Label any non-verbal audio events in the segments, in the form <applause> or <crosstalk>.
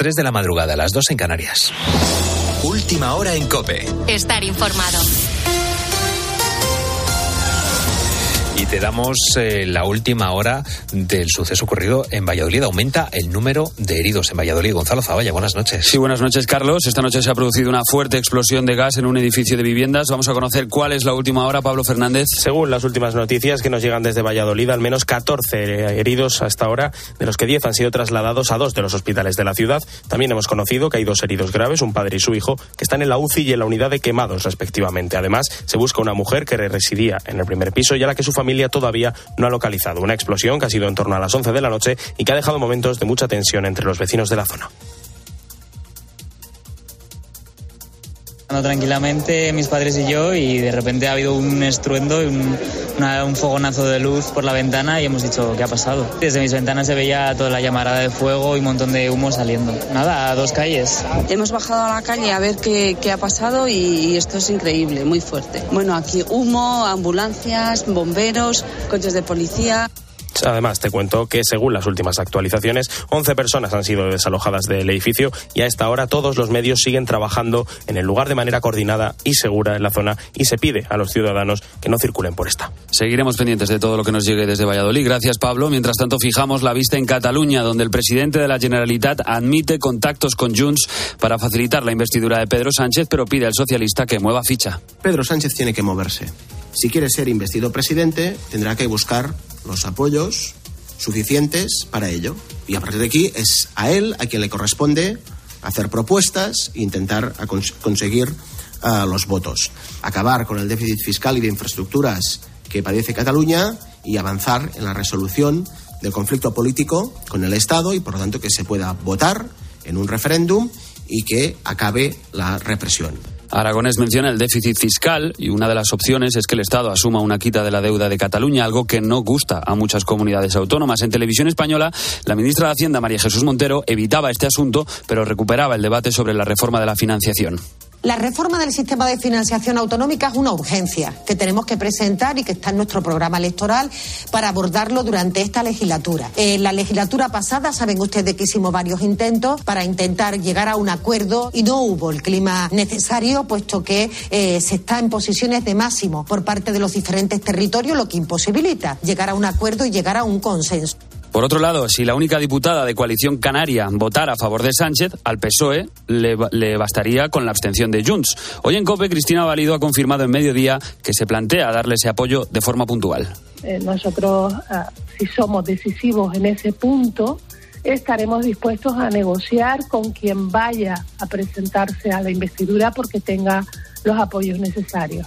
3 de la madrugada, las 2 en Canarias. Última hora en Cope. Estar informado. Te damos eh, la última hora del suceso ocurrido en Valladolid. Aumenta el número de heridos en Valladolid. Gonzalo Zavalla, buenas noches. Sí, buenas noches, Carlos. Esta noche se ha producido una fuerte explosión de gas en un edificio de viviendas. Vamos a conocer cuál es la última hora, Pablo Fernández. Según las últimas noticias que nos llegan desde Valladolid, al menos 14 heridos hasta ahora, de los que 10 han sido trasladados a dos de los hospitales de la ciudad. También hemos conocido que hay dos heridos graves, un padre y su hijo, que están en la UCI y en la unidad de quemados, respectivamente. Además, se busca una mujer que residía en el primer piso y a la que su familia todavía no ha localizado. Una explosión que ha sido en torno a las 11 de la noche y que ha dejado momentos de mucha tensión entre los vecinos de la zona. Tranquilamente mis padres y yo y de repente ha habido un estruendo y un, un, fogonazo de luz por la ventana y hemos dicho ¿qué ha pasado? Desde mis ventanas se veía toda la llamarada de fuego y un montón de humo saliendo. Nada, dos calles. Hemos bajado a la calle a ver qué, qué ha pasado y esto es increíble, muy fuerte. Bueno, aquí humo, ambulancias, bomberos, coches de policía. Además, te cuento que según las últimas actualizaciones, 11 personas han sido desalojadas del edificio y a esta hora todos los medios siguen trabajando en el lugar de manera coordinada y segura en la zona y se pide a los ciudadanos que no circulen por esta. Seguiremos pendientes de todo lo que nos llegue desde Valladolid. Gracias, Pablo. Mientras tanto, fijamos la vista en Cataluña, donde el presidente de la Generalitat admite contactos con Junts para facilitar la investidura de Pedro Sánchez, pero pide al socialista que mueva ficha. Pedro Sánchez tiene que moverse. Si quiere ser investido presidente, tendrá que buscar los apoyos suficientes para ello. Y a partir de aquí es a él a quien le corresponde hacer propuestas e intentar conseguir uh, los votos. Acabar con el déficit fiscal y de infraestructuras que padece Cataluña y avanzar en la resolución del conflicto político con el Estado y, por lo tanto, que se pueda votar en un referéndum y que acabe la represión. Aragonés menciona el déficit fiscal y una de las opciones es que el Estado asuma una quita de la deuda de Cataluña, algo que no gusta a muchas comunidades autónomas. En televisión española, la ministra de Hacienda, María Jesús Montero, evitaba este asunto, pero recuperaba el debate sobre la reforma de la financiación. La reforma del sistema de financiación autonómica es una urgencia que tenemos que presentar y que está en nuestro programa electoral para abordarlo durante esta legislatura. En la legislatura pasada saben ustedes que hicimos varios intentos para intentar llegar a un acuerdo y no hubo el clima necesario puesto que eh, se está en posiciones de máximo por parte de los diferentes territorios, lo que imposibilita llegar a un acuerdo y llegar a un consenso. Por otro lado, si la única diputada de coalición canaria votara a favor de Sánchez, al PSOE le, bastaría con la abstención de Junts. Hoy en COPE, Cristina Valido ha confirmado en mediodía que se plantea darle ese apoyo de forma puntual. Eh, nosotros, ah, si somos decisivos en ese punto, estaremos dispuestos a negociar con quien vaya a presentarse a la investidura porque tenga los apoyos necesarios.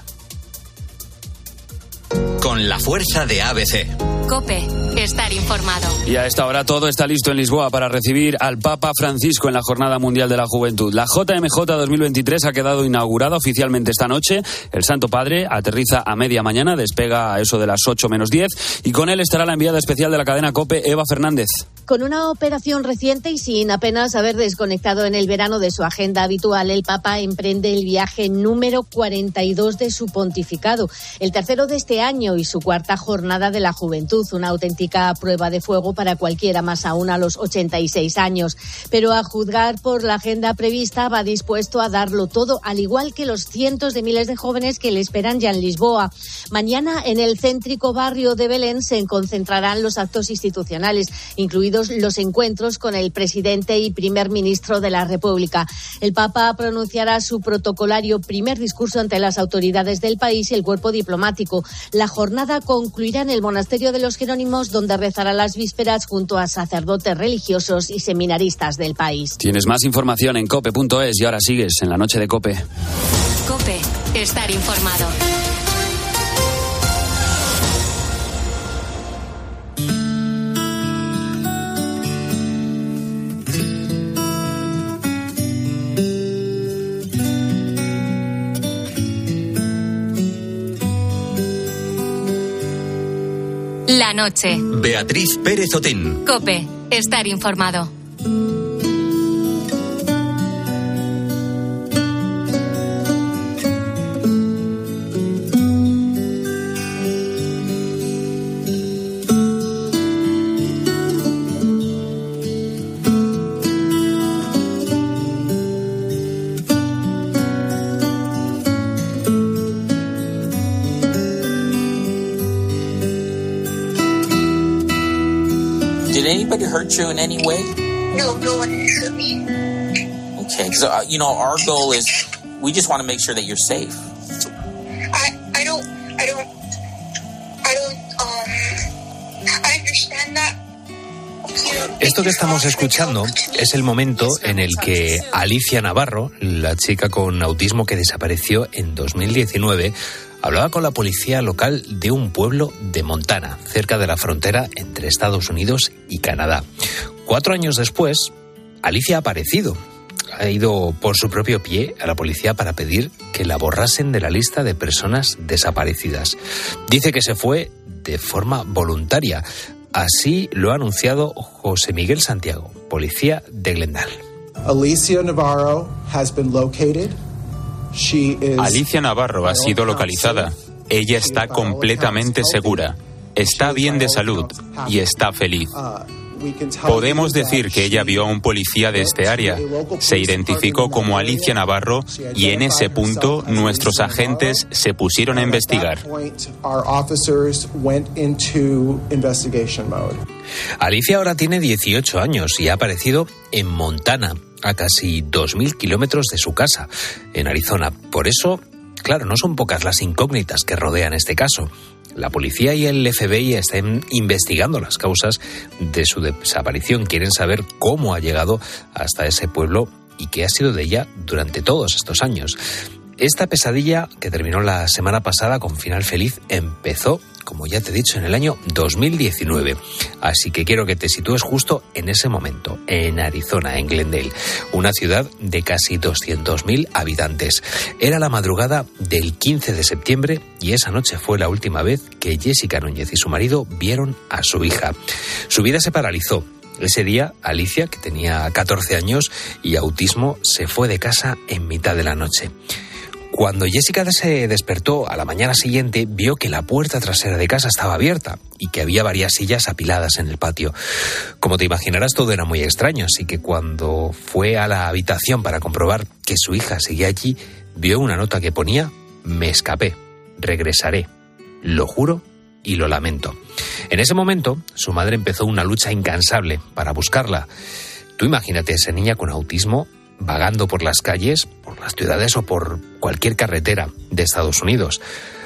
Con la fuerza de ABC. Cope, estar informado. Y a esta hora todo está listo en Lisboa para recibir al Papa Francisco en la Jornada Mundial de la Juventud. La JMJ 2023 ha quedado inaugurada oficialmente esta noche. El Santo Padre aterriza a media mañana, despega a eso de las 8 menos 10 y con él estará la enviada especial de la cadena Cope, Eva Fernández. Con una operación reciente y sin apenas haber desconectado en el verano de su agenda habitual, el Papa emprende el viaje número 42 de su pontificado, el tercero de este año y su cuarta jornada de la juventud, una auténtica prueba de fuego para cualquiera, más aún a los 86 años. Pero a juzgar por la agenda prevista, va dispuesto a darlo todo, al igual que los cientos de miles de jóvenes que le esperan ya en Lisboa. Mañana, en el céntrico barrio de Belén, se concentrarán los actos institucionales, incluidos los encuentros con el presidente y primer ministro de la República. El Papa pronunciará su protocolario primer discurso ante las autoridades del país y el cuerpo diplomático. La jornada concluirá en el monasterio de los Jerónimos, donde rezará las vísperas junto a sacerdotes religiosos y seminaristas del país. Tienes más información en cope.es y ahora sigues en la noche de Cope. Cope, estar informado. La noche. Beatriz Pérez Otín. Cope, estar informado. Hurt you in any way? No, no one hurt me. Okay, because uh, you know our goal is we just want to make sure that you're safe. I, I don't, I don't, I don't, um, I understand that. Esto que estamos escuchando es el momento en el que Alicia Navarro, la chica con autismo que desapareció en 2019, hablaba con la policía local de un pueblo de Montana, cerca de la frontera entre Estados Unidos y Canadá. Cuatro años después, Alicia ha aparecido. Ha ido por su propio pie a la policía para pedir que la borrasen de la lista de personas desaparecidas. Dice que se fue de forma voluntaria. Así lo ha anunciado José Miguel Santiago, policía de Glendale. Alicia Navarro has been located. Alicia Navarro ha sido localizada. Ella está completamente segura, está bien de salud y está feliz. Podemos decir que ella vio a un policía de este área, se identificó como Alicia Navarro y en ese punto nuestros agentes se pusieron a investigar. Alicia ahora tiene 18 años y ha aparecido en Montana, a casi 2.000 kilómetros de su casa, en Arizona. Por eso, claro, no son pocas las incógnitas que rodean este caso. La policía y el FBI están investigando las causas de su desaparición. Quieren saber cómo ha llegado hasta ese pueblo y qué ha sido de ella durante todos estos años. Esta pesadilla, que terminó la semana pasada con final feliz, empezó, como ya te he dicho, en el año 2019. Así que quiero que te sitúes justo en ese momento, en Arizona, en Glendale, una ciudad de casi 200.000 habitantes. Era la madrugada del 15 de septiembre y esa noche fue la última vez que Jessica Núñez y su marido vieron a su hija. Su vida se paralizó. Ese día, Alicia, que tenía 14 años y autismo, se fue de casa en mitad de la noche. Cuando Jessica se despertó a la mañana siguiente, vio que la puerta trasera de casa estaba abierta y que había varias sillas apiladas en el patio. Como te imaginarás, todo era muy extraño, así que cuando fue a la habitación para comprobar que su hija seguía allí, vio una nota que ponía, me escapé, regresaré, lo juro y lo lamento. En ese momento, su madre empezó una lucha incansable para buscarla. Tú imagínate a esa niña con autismo vagando por las calles, por las ciudades o por cualquier carretera de Estados Unidos.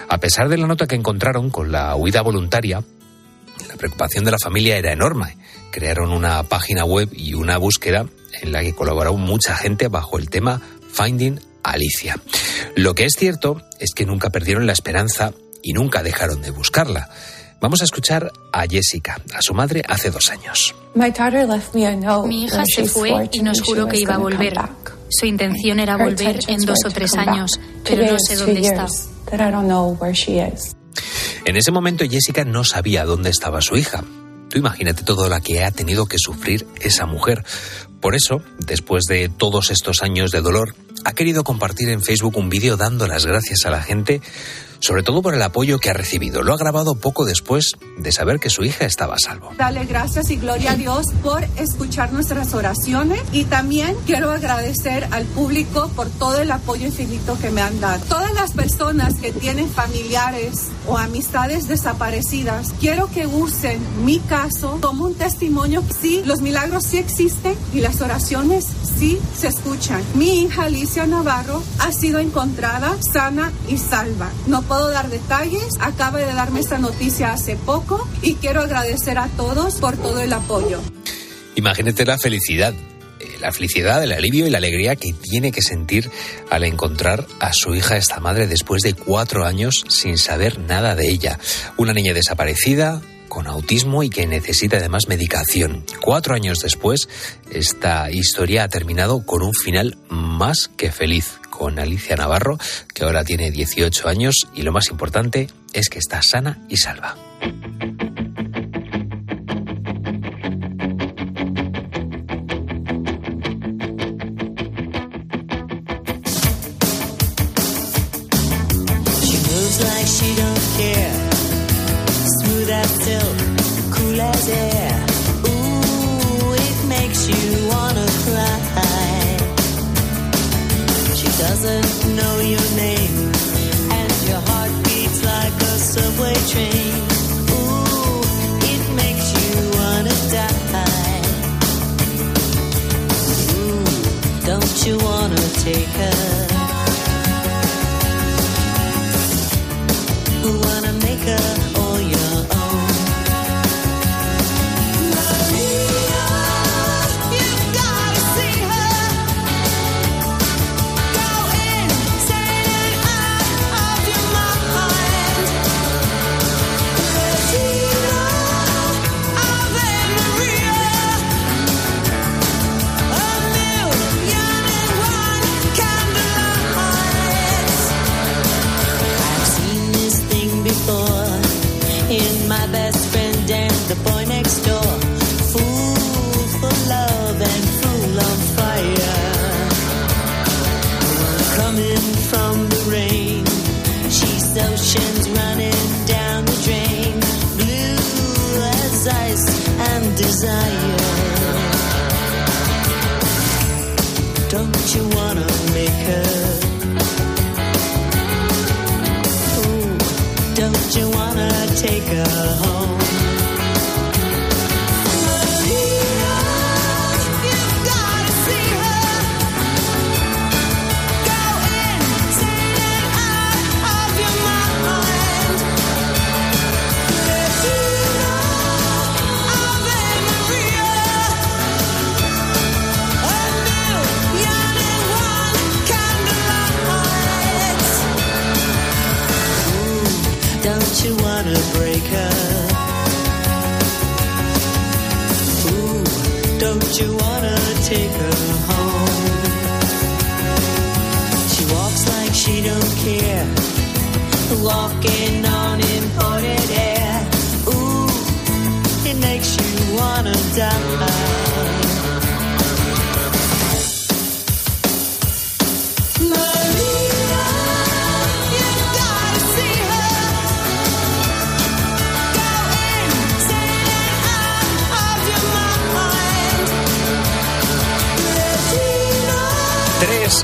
A pesar de la nota que encontraron con la huida voluntaria, la preocupación de la familia era enorme. Crearon una página web y una búsqueda en la que colaboró mucha gente bajo el tema Finding Alicia. Lo que es cierto es que nunca perdieron la esperanza y nunca dejaron de buscarla. Vamos a escuchar a Jessica, a su madre, hace dos años. Mi hija se fue y nos juró que iba a volver. Su intención era volver en dos o tres años, pero no sé dónde está. En ese momento Jessica no sabía dónde estaba su hija. Tú imagínate todo lo que ha tenido que sufrir esa mujer. Por eso, después de todos estos años de dolor, ha querido compartir en Facebook un vídeo dando las gracias a la gente sobre todo por el apoyo que ha recibido. Lo ha grabado poco después de saber que su hija estaba a salvo. Dale gracias y gloria a Dios por escuchar nuestras oraciones y también quiero agradecer al público por todo el apoyo infinito que me han dado. Todas las personas que tienen familiares o amistades desaparecidas, quiero que usen mi caso como un testimonio. Sí, los milagros sí existen y las oraciones sí se escuchan. Mi hija Alicia Navarro ha sido encontrada sana y salva. No puedo dar detalles, acaba de darme esta noticia hace poco y quiero agradecer a todos por todo el apoyo. Imagínate la felicidad, eh, la felicidad, el alivio y la alegría que tiene que sentir al encontrar a su hija, esta madre, después de cuatro años sin saber nada de ella. Una niña desaparecida, con autismo y que necesita además medicación. Cuatro años después, esta historia ha terminado con un final más que feliz, con Alicia Navarro, que ahora tiene 18 años y lo más importante es que está sana y salva. Don't you wanna make her? Ooh, don't you wanna take her home? You wanna take her home? She walks like she don't care, walking on imported air. Ooh, it makes you wanna die.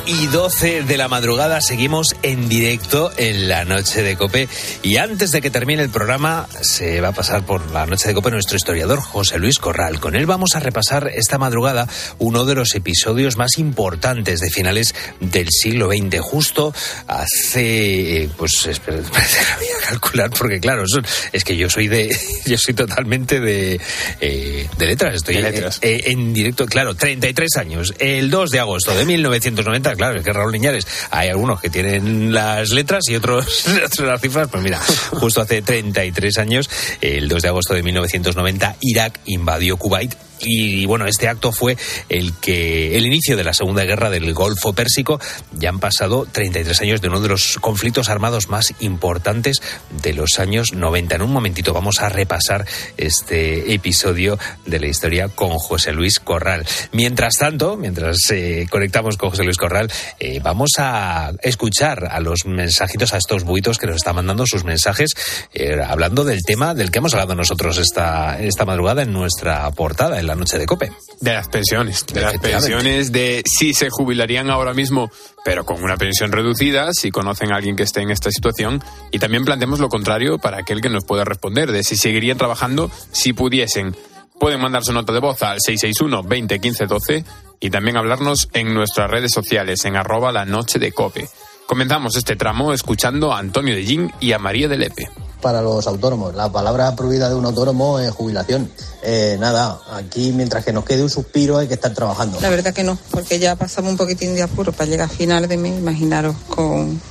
Y 12 de la madrugada. Seguimos en directo en la noche de Cope. Y antes de que termine el programa se va a pasar por la noche de Cope nuestro historiador José Luis Corral. Con él vamos a repasar esta madrugada uno de los episodios más importantes de finales del siglo XX, justo hace, eh, pues espera, <laughs> espera, voy a calcular porque claro, es que yo soy de, <laughs> yo soy totalmente de, eh, de letras, estoy De letras. eh, en directo, claro, 33 años, el 2 de agosto de 1990, claro, es que Raúl Liñares, hay algunos que tienen las letras y otros <laughs> las cifras, pues mira, justo hace 33 años, el 2 de agosto de 1990, Irak invadió Kuwait. Y bueno, este acto fue el que el inicio de la Segunda Guerra del Golfo Pérsico. Ya han pasado 33 años de uno de los conflictos armados más importantes de los años 90. En un momentito vamos a repasar este episodio de la historia con José Luis Corral. Mientras tanto, mientras eh, conectamos con José Luis Corral, eh, vamos a escuchar a los mensajitos, a estos buitos que nos están mandando sus mensajes, eh, hablando del tema del que hemos hablado nosotros esta, esta madrugada en nuestra portada, en la noche de Cope. De las pensiones, de las pensiones de si se jubilarían ahora mismo, pero con una pensión reducida, si conocen a alguien que esté en esta situación. Y también planteamos lo contrario para aquel que nos pueda responder, de si seguirían trabajando si pudiesen. Pueden mandar su nota de voz al 661 20 15 12 y también hablarnos en nuestras redes sociales, en arroba la noche de cope. Comenzamos este tramo escuchando a Antonio de Jin y a María de Lepe. para los autónomos. La palabra prohibida de un autónomo es jubilación. Eh, nada, aquí mientras que nos quede un suspiro hay que estar trabajando. La verdad que no, porque ya pasamos un poquitín de apuro para llegar a final de mes, imaginaros, con,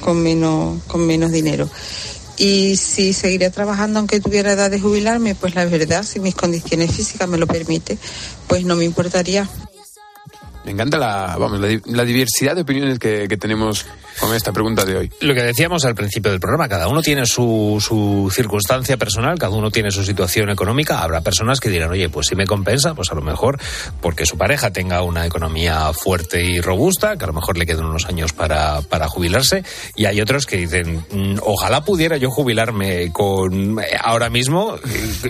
con, menos, con menos dinero. Y si seguiría trabajando aunque tuviera edad de jubilarme, pues la verdad, si mis condiciones físicas me lo permiten, pues no me importaría. Me encanta la, vamos, la, di- la diversidad de opiniones que, que tenemos con esta pregunta de hoy. Lo que decíamos al principio del programa, cada uno tiene su, su circunstancia personal, cada uno tiene su situación económica. Habrá personas que dirán, oye, pues si me compensa, pues a lo mejor porque su pareja tenga una economía fuerte y robusta, que a lo mejor le queden unos años para, para jubilarse. Y hay otros que dicen, "Mm, ojalá pudiera yo jubilarme con eh, ahora mismo.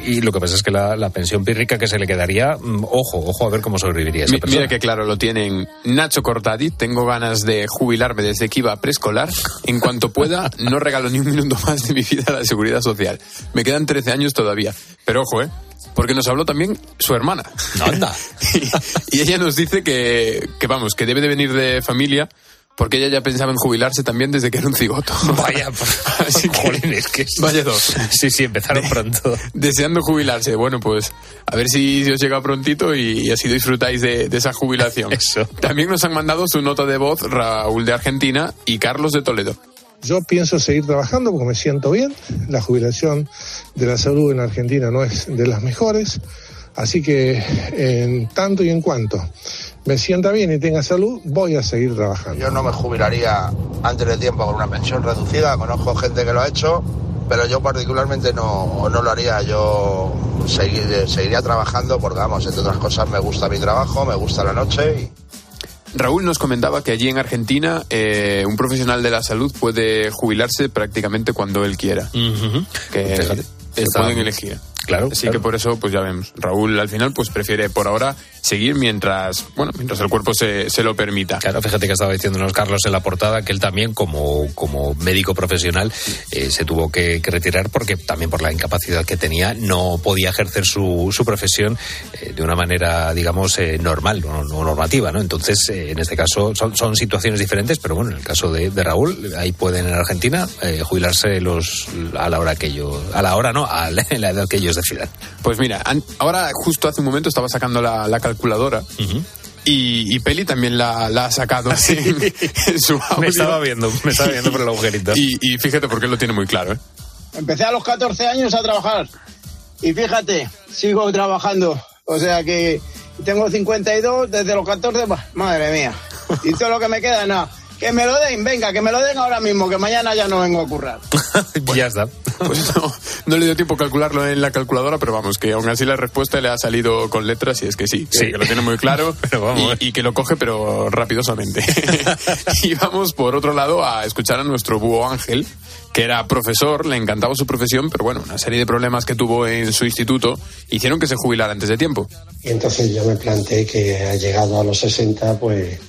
Y, y lo que pasa es que la, la pensión pírrica que se le quedaría, mm, ojo, ojo a ver cómo sobreviviría esa persona. Mira que claro lo tienen Nacho Cortadi. Tengo ganas de jubilarme desde que iba a preescolar. En cuanto pueda, no regalo ni un minuto más de mi vida a la seguridad social. Me quedan 13 años todavía. Pero ojo, ¿eh? porque nos habló también su hermana. Anda. <laughs> y, y ella nos dice que, que, vamos, que debe de venir de familia porque ella ya pensaba en jubilarse también desde que era un cigoto. <laughs> Vaya, <laughs> Así que, jolines, que vaya dos. Sí, sí, empezaron pronto. <laughs> Deseando jubilarse. Bueno, pues a ver si, si os llega prontito y, así disfrutáis de, de, esa jubilación. Eso. También nos han mandado su nota de voz Raúl de Argentina y Carlos de Toledo. Yo pienso seguir trabajando porque me siento bien. La jubilación de la salud en Argentina no es de las mejores. Así que en tanto y en cuanto me sienta bien y tenga salud, voy a seguir trabajando. Yo no me jubilaría antes de tiempo con una pensión reducida, conozco gente que lo ha hecho, pero yo particularmente no, no lo haría. Yo seguir, seguiría trabajando porque, vamos, entre otras cosas me gusta mi trabajo, me gusta la noche y... Raúl nos comentaba que allí en Argentina eh, un profesional de la salud puede jubilarse prácticamente cuando él quiera. Uh -huh. Que Fíjate, se está- pueden elegir. Claro, Así claro. que por eso, pues ya vemos. Raúl al final, pues prefiere por ahora seguir mientras, bueno, mientras el cuerpo se, se lo permita. Claro, fíjate que estaba diciéndonos Carlos en la portada que él también, como, como médico profesional, eh, se tuvo que, que retirar porque también por la incapacidad que tenía no podía ejercer su, su profesión eh, de una manera, digamos, eh, normal o no, normativa, ¿no? Entonces, en este caso son, son situaciones diferentes, pero bueno, en el caso de, de Raúl, ahí pueden en Argentina jubilarse los a la hora que ellos, a la hora no, a la, <laughs> edad que ellos decidan. Pues mira, ahora justo hace un momento estaba sacando la, la calculadora. Y, y Peli también la, la ha sacado <laughs> en, en su audio. <laughs> Me estaba viendo, me estaba viendo por el agujerito. Y, y fíjate porque él lo tiene muy claro. ¿eh? Empecé a los 14 años a trabajar y fíjate, sigo trabajando. O sea que tengo 52 desde los 14, bah, madre mía. Y todo lo que me queda, nada. Que me lo den, venga, que me lo den ahora mismo, que mañana ya no vengo a currar. <laughs> ya está. Pues no, no le dio tiempo a calcularlo en la calculadora, pero vamos, que aún así la respuesta le ha salido con letras y es que sí, Sí. que lo tiene muy claro <laughs> Pero vamos, y, y que lo coge pero rapidosamente. <laughs> y vamos por otro lado a escuchar a nuestro búho Ángel, que era profesor, le encantaba su profesión, pero bueno, una serie de problemas que tuvo en su instituto hicieron que se jubilara antes de tiempo. Y entonces yo me planteé que llegado a los 60, pues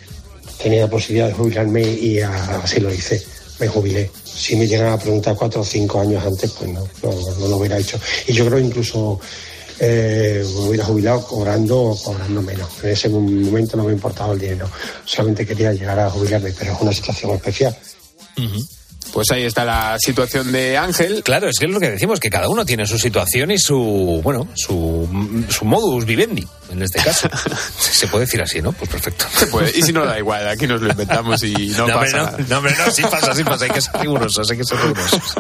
tenía la posibilidad de jubilarme y así lo hice. Me jubilé. Si me llegan a preguntar cuatro o cinco años antes, pues no, no, no lo hubiera hecho. Y yo creo incluso eh, me hubiera jubilado cobrando o cobrando menos. En ese momento no me importaba el dinero. Solamente quería llegar a jubilarme, pero es una situación especial. Pues ahí está la situación de Ángel. Claro, es que es lo que decimos, que cada uno tiene su situación y su, bueno, su, su modus vivendi, en este caso. <laughs> Se puede decir así, ¿no? Pues perfecto. Se puede. Y si no, da igual, aquí nos lo inventamos y <laughs> no, No, hombre, pasa no, no, hombre, no, sí pasa, sí pasa, hay que ser rigurosos, hay que ser rigurosos. <laughs>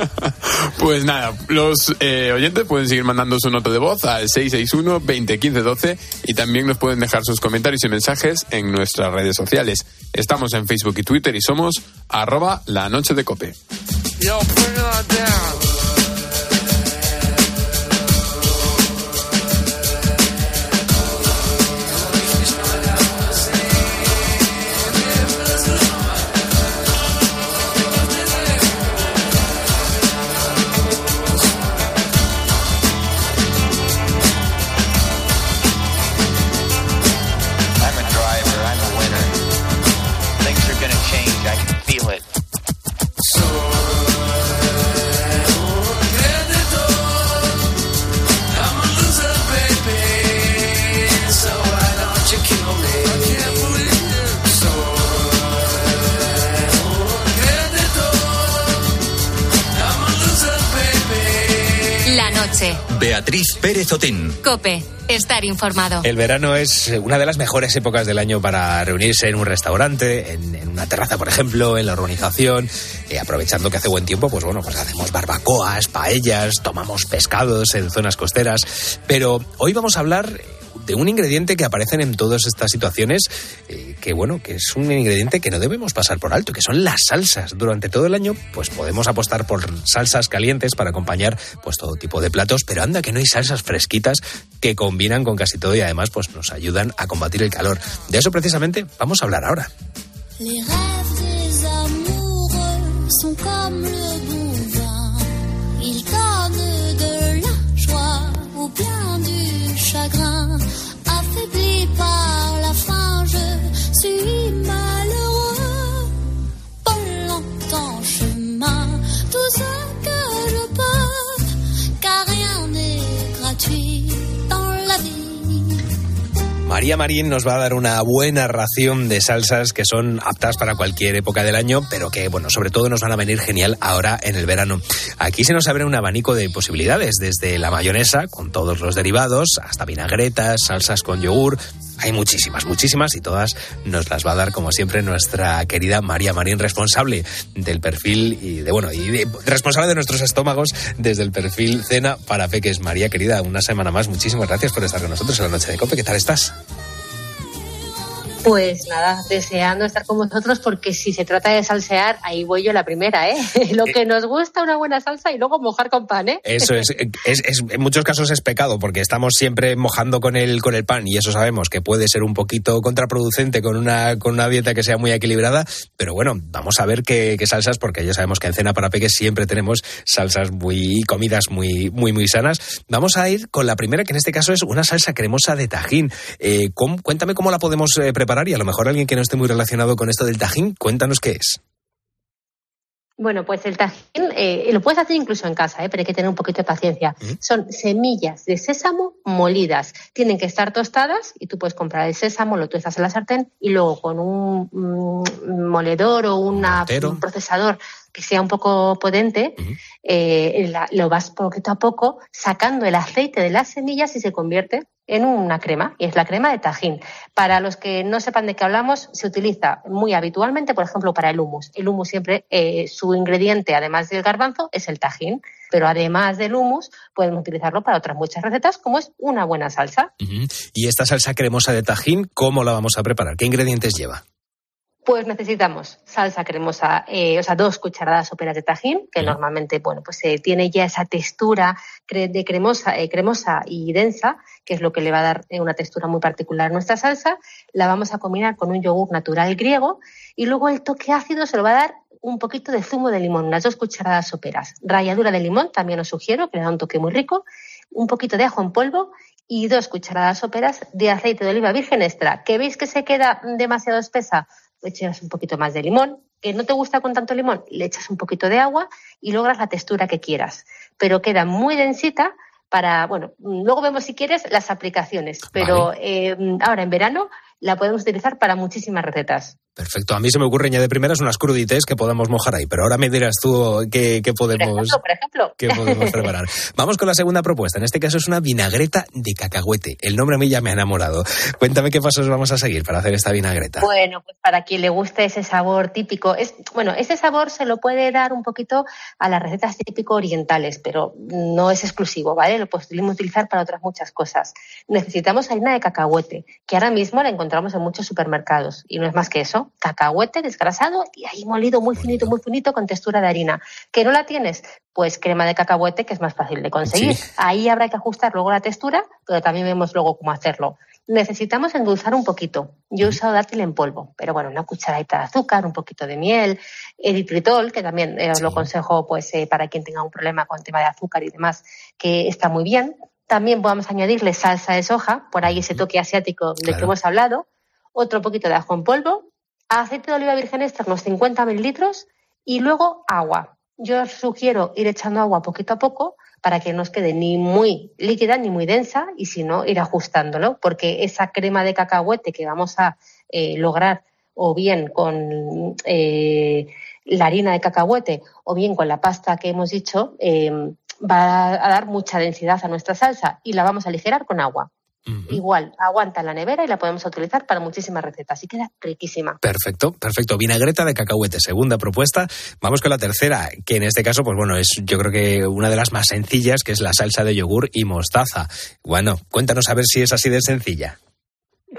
Pues nada, los eh, oyentes pueden seguir mandando su nota de voz al 661 20 15 12 y también nos pueden dejar sus comentarios y mensajes en nuestras redes sociales. Estamos en Facebook y Twitter y somos arroba la noche de cope. Yo, bring it on down. Beatriz Pérez Otín. Cope. Estar informado. El verano es una de las mejores épocas del año para reunirse en un restaurante, en, en una terraza, por ejemplo, en la urbanización. Eh, aprovechando que hace buen tiempo, pues bueno, pues hacemos barbacoas, paellas, tomamos pescados en zonas costeras. Pero hoy vamos a hablar de un ingrediente que aparecen en todas estas situaciones, eh, que bueno, que es un ingrediente que no debemos pasar por alto, que son las salsas. Durante todo el año, pues podemos apostar por salsas calientes para acompañar pues todo tipo de platos, pero anda que no hay salsas fresquitas que combinan con casi todo y además pues nos ayudan a combatir el calor. De eso precisamente vamos a hablar ahora. so María Marín nos va a dar una buena ración de salsas que son aptas para cualquier época del año, pero que, bueno, sobre todo nos van a venir genial ahora en el verano. Aquí se nos abre un abanico de posibilidades, desde la mayonesa, con todos los derivados, hasta vinagretas, salsas con yogur, hay muchísimas, muchísimas y todas nos las va a dar como siempre nuestra querida María Marín, responsable del perfil y de bueno y responsable de nuestros estómagos desde el perfil Cena para Peques. María querida, una semana más, muchísimas gracias por estar con nosotros en la noche de Cope. ¿Qué tal estás? Pues nada, deseando estar con vosotros porque si se trata de salsear, ahí voy yo la primera, ¿eh? <laughs> Lo que nos gusta una buena salsa y luego mojar con pan, ¿eh? Eso es, en muchos casos es pecado porque estamos siempre mojando con el, con el pan y eso sabemos que puede ser un poquito contraproducente con una, con una dieta que sea muy equilibrada, pero bueno, vamos a ver qué, qué salsas porque ya sabemos que en Cena para Peques siempre tenemos salsas muy, comidas muy, muy, muy sanas. Vamos a ir con la primera que en este caso es una salsa cremosa de tajín. Eh, cuéntame cómo la podemos eh, preparar y a lo mejor alguien que no esté muy relacionado con esto del tajín, cuéntanos qué es. Bueno, pues el tajín eh, lo puedes hacer incluso en casa, ¿eh? pero hay que tener un poquito de paciencia. Son semillas de sésamo molidas. Tienen que estar tostadas y tú puedes comprar el sésamo, lo tuestas en la sartén y luego con un mm, moledor o un procesador que sea un poco potente, eh, lo vas poquito a poco sacando el aceite de las semillas y se convierte en una crema, y es la crema de tajín. Para los que no sepan de qué hablamos, se utiliza muy habitualmente, por ejemplo, para el humus. El humus siempre, eh, su ingrediente, además del garbanzo, es el tajín, pero además del humus, podemos utilizarlo para otras muchas recetas, como es una buena salsa. Y esta salsa cremosa de tajín, ¿cómo la vamos a preparar? ¿Qué ingredientes lleva? Pues necesitamos salsa cremosa, eh, o sea, dos cucharadas soperas de tajín, que normalmente, bueno, pues eh, tiene ya esa textura de cremosa, eh, cremosa y densa, que es lo que le va a dar una textura muy particular a nuestra salsa. La vamos a combinar con un yogur natural griego y luego el toque ácido se lo va a dar un poquito de zumo de limón, unas dos cucharadas soperas. Ralladura de limón, también os sugiero, que le da un toque muy rico. Un poquito de ajo en polvo y dos cucharadas soperas de aceite de oliva virgen extra. ¿Que veis que se queda demasiado espesa? Echas un poquito más de limón. Que no te gusta con tanto limón, le echas un poquito de agua y logras la textura que quieras. Pero queda muy densita para, bueno, luego vemos si quieres las aplicaciones, pero eh, ahora en verano la podemos utilizar para muchísimas recetas. Perfecto. A mí se me ocurre ya de primeras unas crudites que podamos mojar ahí, pero ahora me dirás tú qué, podemos, qué podemos <laughs> preparar. Vamos con la segunda propuesta. En este caso es una vinagreta de cacahuete. El nombre a mí ya me ha enamorado. Cuéntame qué pasos vamos a seguir para hacer esta vinagreta. Bueno, pues para quien le guste ese sabor típico, es, bueno, ese sabor se lo puede dar un poquito a las recetas típico orientales, pero no es exclusivo, ¿vale? Lo podemos utilizar para otras muchas cosas. Necesitamos harina de cacahuete, que ahora mismo la encontramos en muchos supermercados y no es más que eso cacahuete desgrasado y ahí molido muy finito, muy finito con textura de harina. ¿Que no la tienes? Pues crema de cacahuete que es más fácil de conseguir. Ahí habrá que ajustar luego la textura, pero también vemos luego cómo hacerlo. Necesitamos endulzar un poquito. Yo he usado dátil en polvo, pero bueno, una cucharadita de azúcar, un poquito de miel, eritritol, que también eh, os lo aconsejo pues eh, para quien tenga un problema con el tema de azúcar y demás, que está muy bien. También podemos añadirle salsa de soja, por ahí ese toque asiático del que hemos hablado, otro poquito de ajo en polvo aceite de oliva virgen extra, unos 50 mililitros, y luego agua. Yo os sugiero ir echando agua poquito a poco para que no os quede ni muy líquida ni muy densa y si no, ir ajustándolo, porque esa crema de cacahuete que vamos a eh, lograr o bien con eh, la harina de cacahuete o bien con la pasta que hemos dicho, eh, va a dar mucha densidad a nuestra salsa y la vamos a aligerar con agua. Igual, aguanta en la nevera y la podemos utilizar para muchísimas recetas y queda riquísima. Perfecto, perfecto. Vinagreta de cacahuete, segunda propuesta. Vamos con la tercera, que en este caso, pues bueno, es yo creo que una de las más sencillas, que es la salsa de yogur y mostaza. Bueno, cuéntanos a ver si es así de sencilla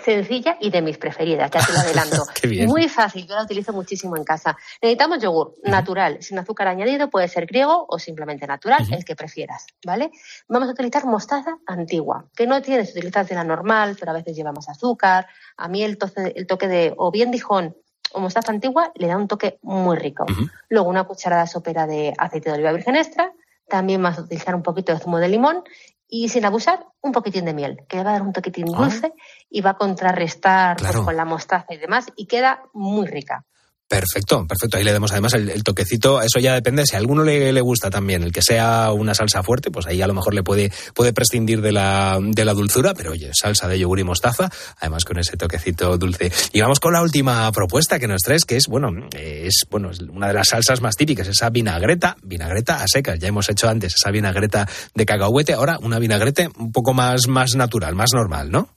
sencilla y de mis preferidas, ya te lo adelanto. <laughs> Muy fácil, yo la utilizo muchísimo en casa. Necesitamos yogur natural, sin azúcar añadido, puede ser griego o simplemente natural, el que prefieras, ¿vale? Vamos a utilizar mostaza antigua, que no tiene, utiliza de la normal, pero a veces llevamos azúcar. A mí el, el toque de o bien Dijon o mostaza antigua le da un toque muy rico. Luego una cucharada sopera de aceite de oliva virgen extra, también vas a utilizar un poquito de zumo de limón y sin abusar, un poquitín de miel, que le va a dar un toquitín ah. dulce y va a contrarrestar pues, con la mostaza y demás y queda muy rica. Perfecto, perfecto. Ahí le damos además el, toquecito. Eso ya depende. Si a alguno le, le, gusta también el que sea una salsa fuerte, pues ahí a lo mejor le puede, puede prescindir de la, de la dulzura. Pero oye, salsa de yogur y mostaza, además con ese toquecito dulce. Y vamos con la última propuesta que nos traes, que es, bueno, es, bueno, es una de las salsas más típicas, esa vinagreta, vinagreta a secas. Ya hemos hecho antes esa vinagreta de cacahuete, ahora una vinagreta un poco más, más natural, más normal, ¿no?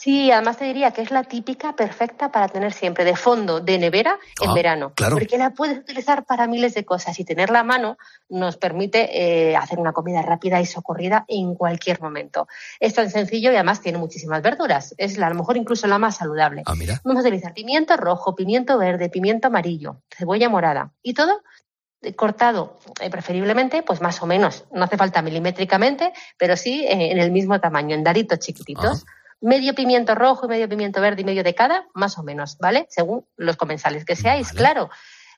Sí, además te diría que es la típica perfecta para tener siempre de fondo de nevera en Ah, verano. claro. Porque la puedes utilizar para miles de cosas y tenerla a mano nos permite eh, hacer una comida rápida y socorrida en cualquier momento. Es tan sencillo y además tiene muchísimas verduras. Es la, a lo mejor incluso la más saludable. Ah, mira. Vamos a utilizar pimiento rojo, pimiento verde, pimiento amarillo, cebolla morada y todo eh, cortado eh, preferiblemente pues más o menos no hace falta milimétricamente pero sí eh, en el mismo tamaño en daditos chiquititos medio pimiento rojo y medio pimiento verde y medio de cada más o menos vale según los comensales que seáis claro.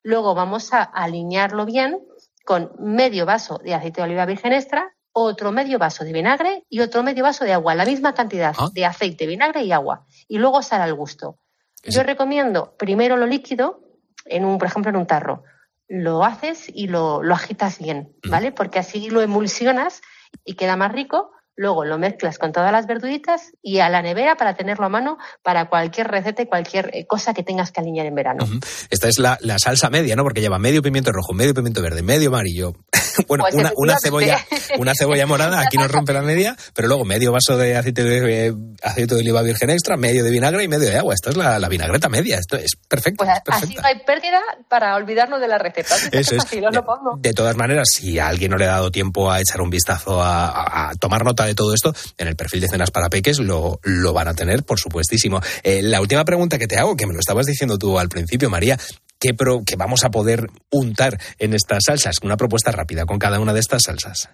Luego vamos a alinearlo bien con medio vaso de aceite de oliva virgen extra otro medio vaso de vinagre y otro medio vaso de agua la misma cantidad de aceite vinagre y agua. Y luego sal al gusto. Yo recomiendo primero lo líquido en un por ejemplo en un tarro. Lo haces y lo, lo agitas bien, ¿vale? Porque así lo emulsionas y queda más rico. Luego lo mezclas con todas las verduritas y a la nevera para tenerlo a mano para cualquier receta y cualquier eh, cosa que tengas que alinear en verano. Esta es la, la salsa media, ¿no? Porque lleva medio pimiento rojo, medio pimiento verde, medio amarillo. <laughs> bueno, Pues una, una cebolla, una cebolla morada, aquí nos rompe la media, pero luego medio vaso de aceite de, eh, aceite de oliva virgen extra, medio de vinagre y medio de agua. Esta es la, la vinagreta media. Esto es perfecto. Pues así no hay pérdida para olvidarnos de la receta. ¿Viste Eso qué es. <laughs> fácil os lo pongo? De todas maneras, si a alguien no le ha dado tiempo a echar un vistazo a, a- a tomar nota de todo esto, en el perfil de Cenas para Peques lo, lo van a tener, por supuestísimo. Eh, la última pregunta que te hago, que me lo estabas diciendo tú al principio, María, ¿qué, pro- qué vamos a poder untar en estas salsas? Una propuesta rápida con cada una de estas salsas.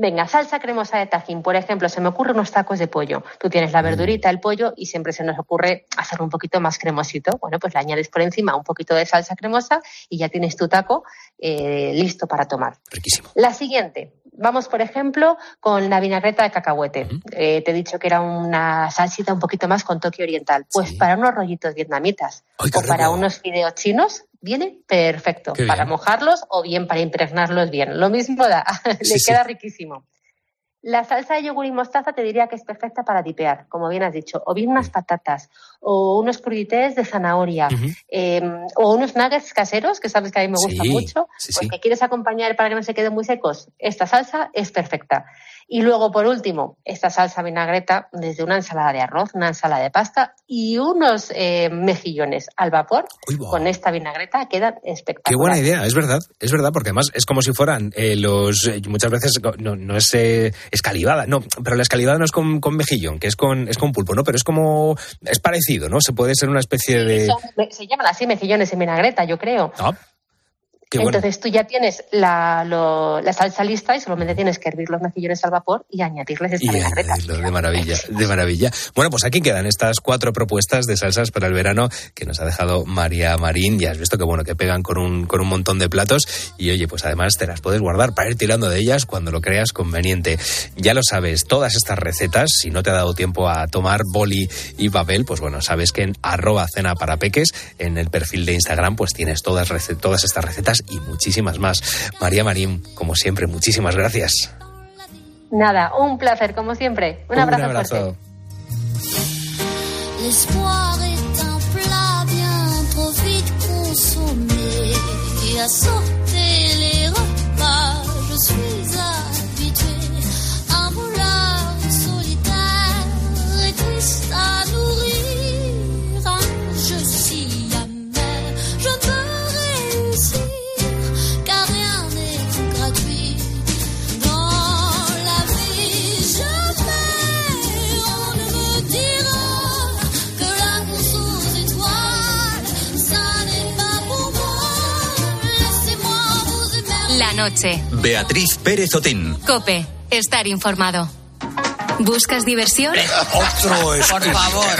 Venga, salsa cremosa de tajín, por ejemplo, se me ocurren unos tacos de pollo. Tú tienes la verdurita, el pollo y siempre se nos ocurre hacerlo un poquito más cremosito. Bueno, pues le añades por encima un poquito de salsa cremosa y ya tienes tu taco eh, listo para tomar. Riquísimo. La siguiente, vamos por ejemplo con la vinagreta de cacahuete. Eh, te he dicho que era una salsita un poquito más con toque oriental. Pues para unos rollitos vietnamitas Ay, o para unos fideos chinos viene perfecto. Qué Para bien. mojarlos o bien para impregnarlos bien. Lo mismo da, <laughs> le sí. queda riquísimo. La salsa de yogur y mostaza te diría que es perfecta para dipear, como bien has dicho, o bien unas patatas, o unos crudités de zanahoria, eh, o unos nuggets caseros, que sabes que a mí me gustan Sí, mucho, sí, pues sí. que quieres acompañar para que no se queden muy secos. Esta salsa es perfecta. Y luego, por último, esta salsa vinagreta desde una ensalada de arroz, una ensalada de pasta y unos eh, mejillones al vapor con esta vinagreta quedan Qué espectaculares. buena idea, es verdad, es verdad, porque además es como si fueran eh, los. eh, muchas veces no, no es eh, escalivada, no, pero la escalivada no es con, con mejillón, que es con, es con pulpo, ¿no? Pero es como. Es parecido, ¿no? Se puede ser una especie de. Son- se llaman así mejillones en vinagreta, yo creo. Ah, qué bueno. Entonces tú ya tienes la, lo- la salsa lista y solamente tienes que hervir los mejillones al vapor y añadirles esta Y vinagreta. de maravilla, de maravilla. Bueno, pues aquí quedan estas cuatro propuestas de salsas para el verano que nos ha dejado María Marín. Ya has visto que bueno, que pegan con un, con un montón de platos y oye, pues además te las puedes guardar para ir tirando de ellas cuando lo creas conveniente. Ya lo sabes, todas estas recetas, si no te ha dado tiempo a tomar boli y papel, pues bueno, sabes que en arroba cena para peques, en el perfil de Instagram, pues tienes todas, todas estas recetas y muchísimas más. María Marín, como siempre, muchísimas gracias. Nada, un placer, como siempre. Un abrazo, fuerte. L'espoir est un plat bien trop vite consommé. Et à noche. Beatriz Pérez Otín. Cope. Estar informado. ¿Buscas diversión? Otro Por favor.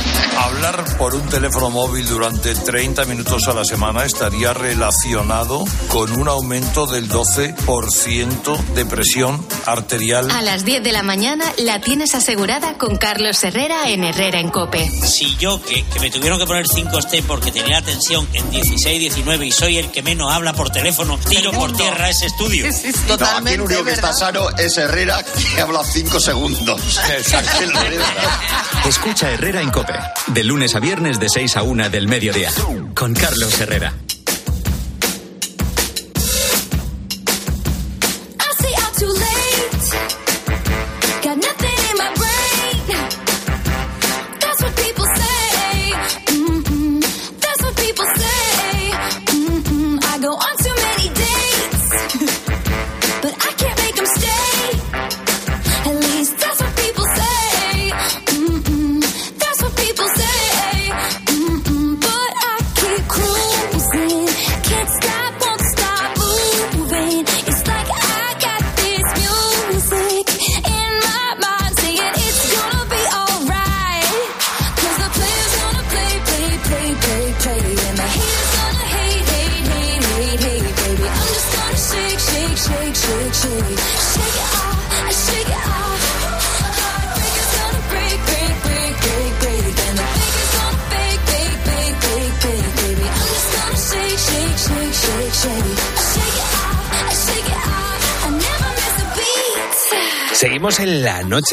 <laughs> Hablar por un teléfono móvil durante 30 minutos a la semana estaría relacionado con un aumento del 12% de presión arterial. A las 10 de la mañana la tienes asegurada con Carlos Herrera en Herrera en Cope. Si yo, que, que me tuvieron que poner 5 step porque tenía la tensión en 16, 19 y soy el que menos habla por teléfono, tiro por tierra ese estudio. No, aquí el único que está sano es Herrera, que habla 5 segundos. <laughs> Escucha Herrera en Cope. De lunes a viernes de 6 a 1 del mediodía. Con Carlos Herrera.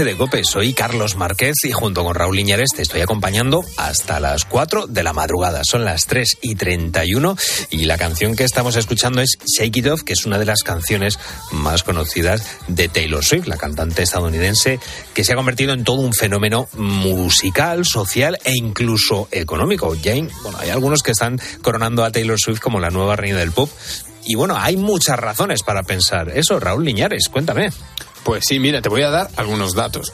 De Cope. Soy Carlos Márquez y junto con Raúl Liñares te estoy acompañando hasta las 4 de la madrugada. Son las 3 y 31 y la canción que estamos escuchando es Shake It Off, que es una de las canciones más conocidas de Taylor Swift, la cantante estadounidense que se ha convertido en todo un fenómeno musical, social e incluso económico. Jane, bueno, hay algunos que están coronando a Taylor Swift como la nueva reina del pop. Y bueno, hay muchas razones para pensar eso. Raúl Liñares, cuéntame. Pues sí, mira, te voy a dar algunos datos.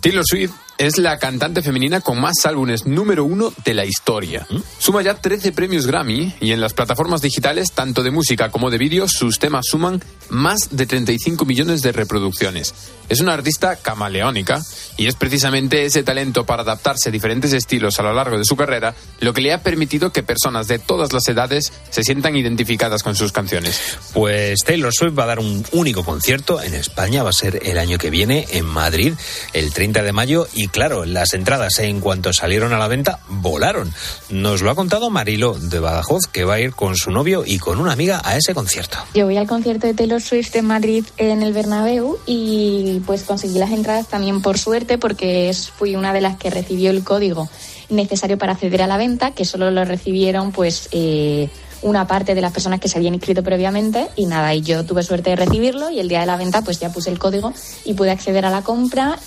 Taylor Swift es la cantante femenina con más álbumes número uno de la historia. Suma ya 13 premios Grammy y en las plataformas digitales, tanto de música como de vídeo, sus temas suman más de 35 millones de reproducciones. Es una artista camaleónica y es precisamente ese talento para adaptarse a diferentes estilos a lo largo de su carrera lo que le ha permitido que personas de todas las edades se sientan identificadas con sus canciones. Pues Taylor Swift va a dar un único concierto en España, va a ser el año que viene en Madrid, el 30 de mayo, y claro, las entradas en cuanto salieron a la venta volaron. Nos lo ha contado Marilo de Badajoz, que va a ir con su novio y con una amiga a ese concierto. Yo voy al concierto de Taylor Swift en Madrid en el Bernabéu y pues conseguí las entradas también por suerte porque fui una de las que recibió el código necesario para acceder a la venta, que solo lo recibieron pues eh, una parte de las personas que se habían inscrito previamente y nada, y yo tuve suerte de recibirlo y el día de la venta pues ya puse el código y pude acceder a la compra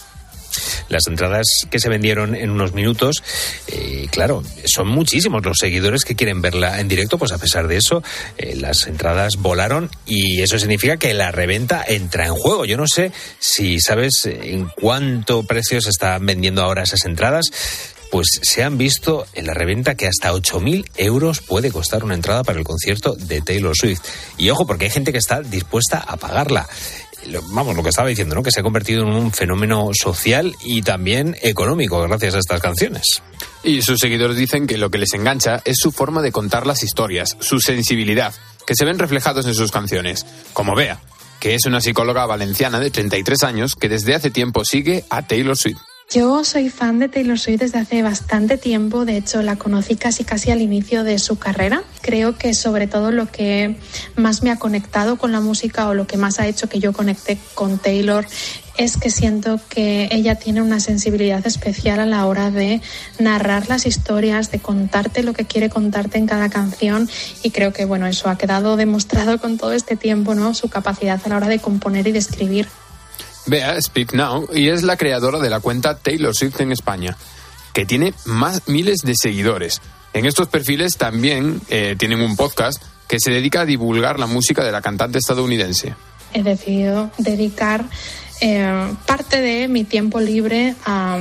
Las entradas que se vendieron en unos minutos, eh, claro, son muchísimos los seguidores que quieren verla en directo, pues a pesar de eso, eh, las entradas volaron y eso significa que la reventa entra en juego. Yo no sé si sabes en cuánto precio se están vendiendo ahora esas entradas. Pues se han visto en la reventa que hasta 8.000 euros puede costar una entrada para el concierto de Taylor Swift. Y ojo, porque hay gente que está dispuesta a pagarla vamos, lo que estaba diciendo, ¿no? Que se ha convertido en un fenómeno social y también económico gracias a estas canciones. Y sus seguidores dicen que lo que les engancha es su forma de contar las historias, su sensibilidad, que se ven reflejados en sus canciones. Como Bea, que es una psicóloga valenciana de 33 años que desde hace tiempo sigue a Taylor Swift. Yo soy fan de Taylor Swift desde hace bastante tiempo, de hecho la conocí casi casi al inicio de su carrera. Creo que sobre todo lo que más me ha conectado con la música o lo que más ha hecho que yo conecte con Taylor es que siento que ella tiene una sensibilidad especial a la hora de narrar las historias, de contarte lo que quiere contarte en cada canción y creo que bueno, eso ha quedado demostrado con todo este tiempo, ¿no? Su capacidad a la hora de componer y de escribir. Bea Speak Now y es la creadora de la cuenta Taylor Swift en España, que tiene más miles de seguidores. En estos perfiles también eh, tienen un podcast que se dedica a divulgar la música de la cantante estadounidense. he decidido dedicar eh, parte de mi tiempo libre a,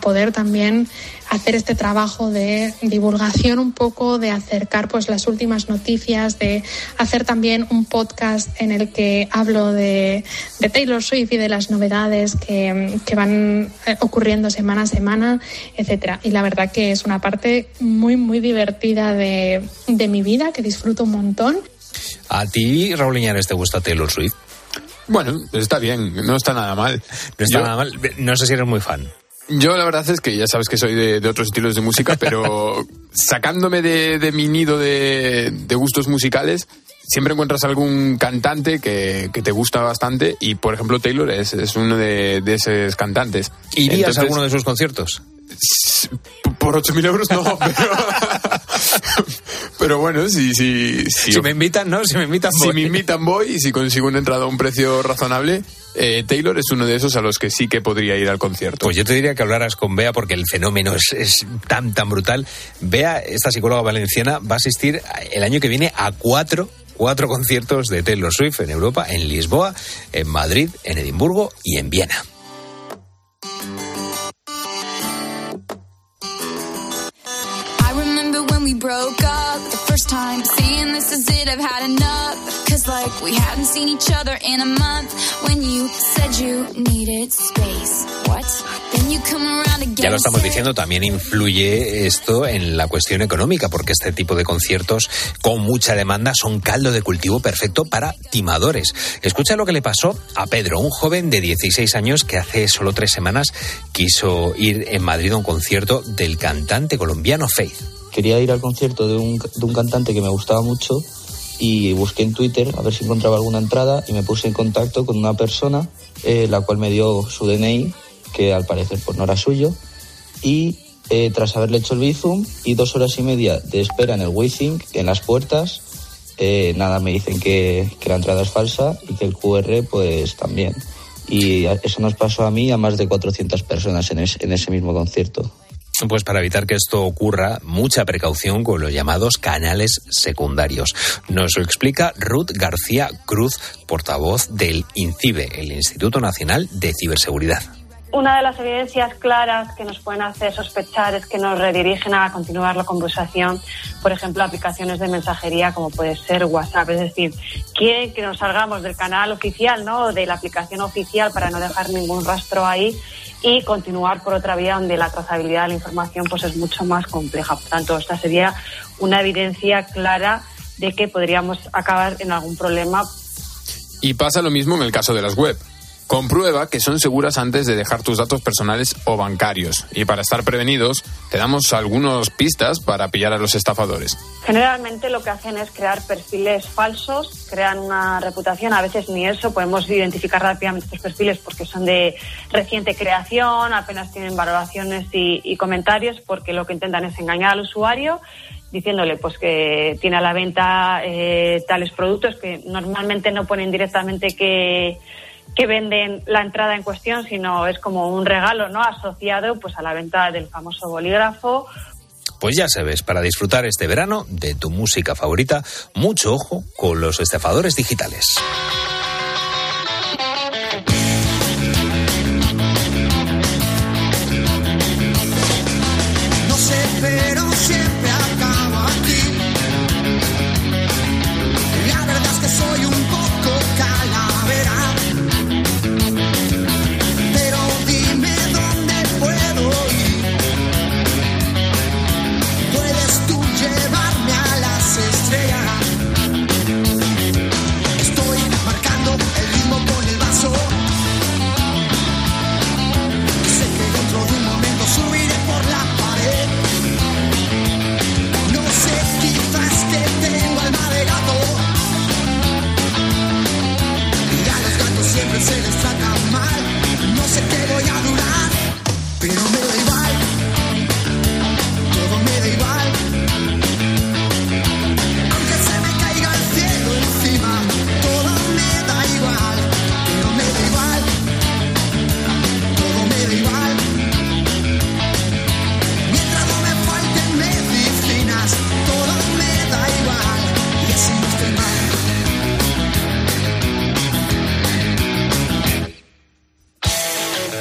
poder también hacer este trabajo de divulgación un poco, de acercar pues las últimas noticias, de hacer también un podcast en el que hablo de, de Taylor Swift y de las novedades que, que van eh, ocurriendo semana a semana, etcétera. Y la verdad que es una parte muy, muy divertida de, de mi vida, que disfruto un montón. ¿A ti, Raúl Iñares, te gusta Taylor Swift? Bueno, está bien, no está nada mal. No está Yo- nada mal. No sé si eres muy fan. Yo la verdad es que ya sabes que soy de, de otros estilos de música, <laughs> pero sacándome de, de mi nido de, de gustos musicales, siempre encuentras algún cantante que, que te gusta bastante y, por ejemplo, Taylor es, es uno de, de esos cantantes. ¿Irías Entonces, a alguno de sus conciertos? Por 8.000 euros no, <laughs> pero... <laughs> pero bueno, si, si, si, Si me invitan, ¿no? Si me invitan, si voy. me invitan voy y si consigo una entrada a un precio razonable, eh, Taylor es uno de esos a los que sí que podría ir al concierto. Pues yo te diría que hablaras con Bea porque el fenómeno es, es tan, tan brutal. Bea, esta psicóloga valenciana, va a asistir el año que viene a cuatro, cuatro conciertos de Taylor Swift en Europa, en Lisboa, en Madrid, en Edimburgo y en Viena. First time, saying this is it, I've had enough. Cause like we hadn't seen each other in a month. When you said you needed space. What? Then you come around again. Ya lo estamos diciendo, también influye esto en la cuestión económica, porque este tipo de conciertos con mucha demanda son caldo de cultivo perfecto para timadores. Escucha lo que le pasó a Pedro, un joven de 16 años que hace solo tres semanas quiso ir en Madrid a un concierto del cantante colombiano Faith. Quería ir al concierto de un, de un cantante que me gustaba mucho y busqué en Twitter a ver si encontraba alguna entrada y me puse en contacto con una persona eh, la cual me dio su DNI que al parecer pues no era suyo y eh, tras haberle hecho el bizum y dos horas y media de espera en el waiting en las puertas eh, nada me dicen que, que la entrada es falsa y que el QR pues también y eso nos pasó a mí a más de 400 personas en, es- en ese mismo concierto. Pues para evitar que esto ocurra, mucha precaución con los llamados canales secundarios. Nos lo explica Ruth García Cruz, portavoz del INCIBE, el Instituto Nacional de Ciberseguridad. Una de las evidencias claras que nos pueden hacer sospechar es que nos redirigen a continuar la conversación, por ejemplo, aplicaciones de mensajería como puede ser WhatsApp. Es decir, quieren que nos salgamos del canal oficial, ¿no? de la aplicación oficial para no dejar ningún rastro ahí y continuar por otra vía donde la trazabilidad de la información pues es mucho más compleja. Por tanto, esta sería una evidencia clara de que podríamos acabar en algún problema Y pasa lo mismo en el caso de las web. Comprueba que son seguras antes de dejar tus datos personales o bancarios. Y para estar prevenidos, te damos algunas pistas para pillar a los estafadores. Generalmente lo que hacen es crear perfiles falsos, crean una reputación, a veces ni eso, podemos identificar rápidamente estos perfiles porque son de reciente creación, apenas tienen valoraciones y, comentarios porque lo que intentan es engañar al usuario diciéndole pues que tiene a la venta eh, tales productos que normalmente no ponen directamente que que venden la entrada en cuestión, sino es como un regalo, ¿no? Asociado pues a la venta del famoso bolígrafo Pues ya sabes, para disfrutar este verano de tu música favorita, mucho ojo con los estafadores digitales.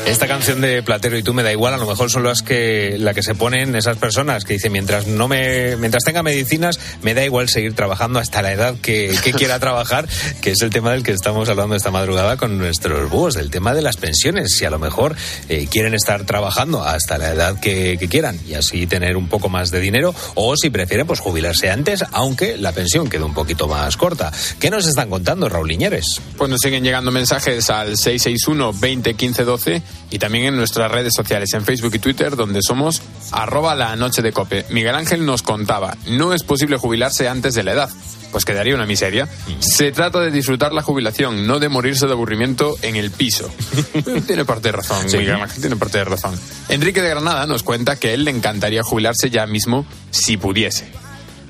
Esta canción de Platero y tú me da igual, a lo mejor son las que la que se ponen esas personas que dicen mientras no me mientras tenga medicinas me da igual seguir trabajando hasta la edad que, que <laughs> quiera trabajar, que es el tema del que estamos hablando esta madrugada con nuestros búhos, del tema de las pensiones. Si a lo mejor eh, quieren estar trabajando hasta la edad que, que quieran y así tener un poco más de dinero, o si prefieren pues jubilarse antes, aunque la pensión quede un poquito más corta. ¿Qué nos están contando, Raúl Iñeres? Pues nos siguen llegando mensajes al 661 20 15 12 y también en nuestras redes sociales, en Facebook y Twitter, donde somos arroba la noche de cope. Miguel Ángel nos contaba, no es posible jubilarse antes de la edad. Pues quedaría una miseria. Se trata de disfrutar la jubilación, no de morirse de aburrimiento en el piso. <laughs> tiene parte de razón, Sí. Miguel Ángel, tiene parte de razón. Enrique de Granada nos cuenta que a él le encantaría jubilarse ya mismo si pudiese.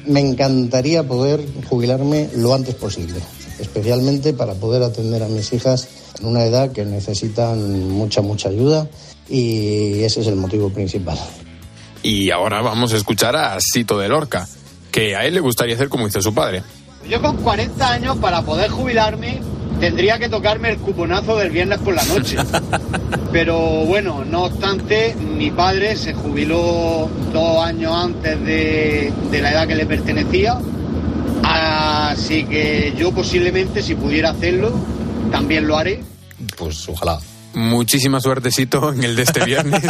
Me encantaría poder jubilarme lo antes posible, especialmente para poder atender a mis hijas en una edad que necesitan mucha, mucha ayuda y ese es el motivo principal. Y ahora vamos a escuchar a Sito de Lorca, que a él le gustaría hacer como hizo su padre. Yo con 40 años para poder jubilarme tendría que tocarme el cuponazo del viernes por la noche. <laughs> Pero bueno, no obstante, mi padre se jubiló dos años antes de, de la edad que le pertenecía. Así que yo posiblemente si pudiera hacerlo, también lo haré. Pues ojalá. Muchísima suertecito en el de este viernes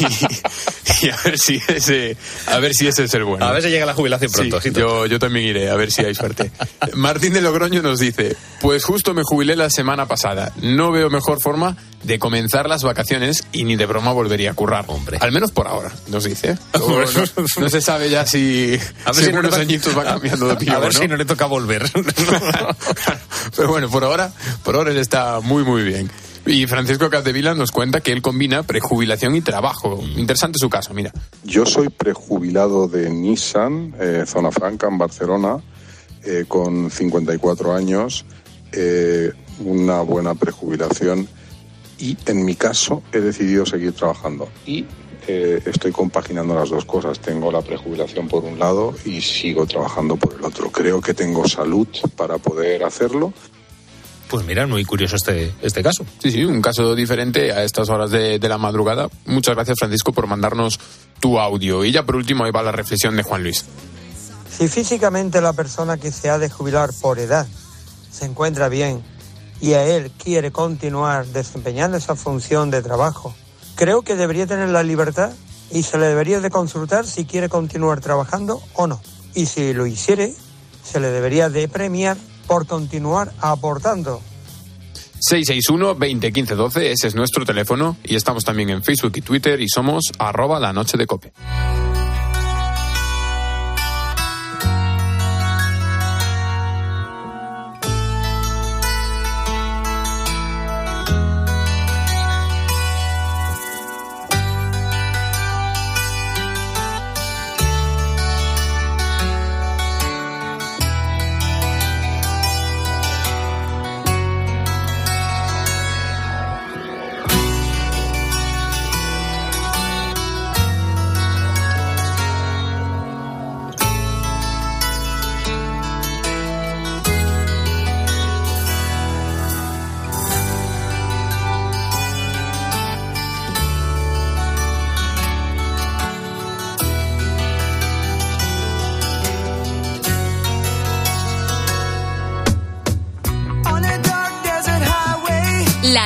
y, y a ver si ese a ver si ese es el bueno. A ver si llega la jubilación pronto, Sí, yo, yo también iré, a ver si hay suerte. Martín de Logroño nos dice, pues justo me jubilé la semana pasada. No veo mejor forma de comenzar las vacaciones y ni de broma volvería a currar. Hombre. Al menos por ahora, nos dice. <laughs> No, no se sabe ya si, A ver si no unos le- añitos va cambiando de pivo, <laughs> A ver ¿no? si no le toca volver. <laughs> Pero bueno, por ahora, por ahora él está muy, muy bien. Y Francisco Capdevila nos cuenta que él combina prejubilación y trabajo. Interesante su caso, mira. Yo soy prejubilado de Nissan, eh, Zona Franca, en Barcelona, eh, con 54 años, eh, una buena prejubilación y en mi caso he decidido seguir trabajando y eh, estoy compaginando las dos cosas. Tengo la prejubilación por un lado y sigo trabajando por el otro. Creo que tengo salud para poder hacerlo Pues mira, muy curioso este, este caso. Sí, sí, un caso diferente a estas horas de, de la madrugada. Muchas gracias, Francisco, por mandarnos tu audio. Y ya por último, ahí va la reflexión de Juan Luis. Si físicamente la persona que se ha de jubilar por edad se encuentra bien y a él quiere continuar desempeñando esa función de trabajo, creo que debería tener la libertad y se le debería de consultar si quiere continuar trabajando o no. Y si lo hiciere, se le debería de premiar por continuar aportando 661 20 15 12, ese es nuestro teléfono. Y estamos también en Facebook y Twitter y somos arroba la noche de cope.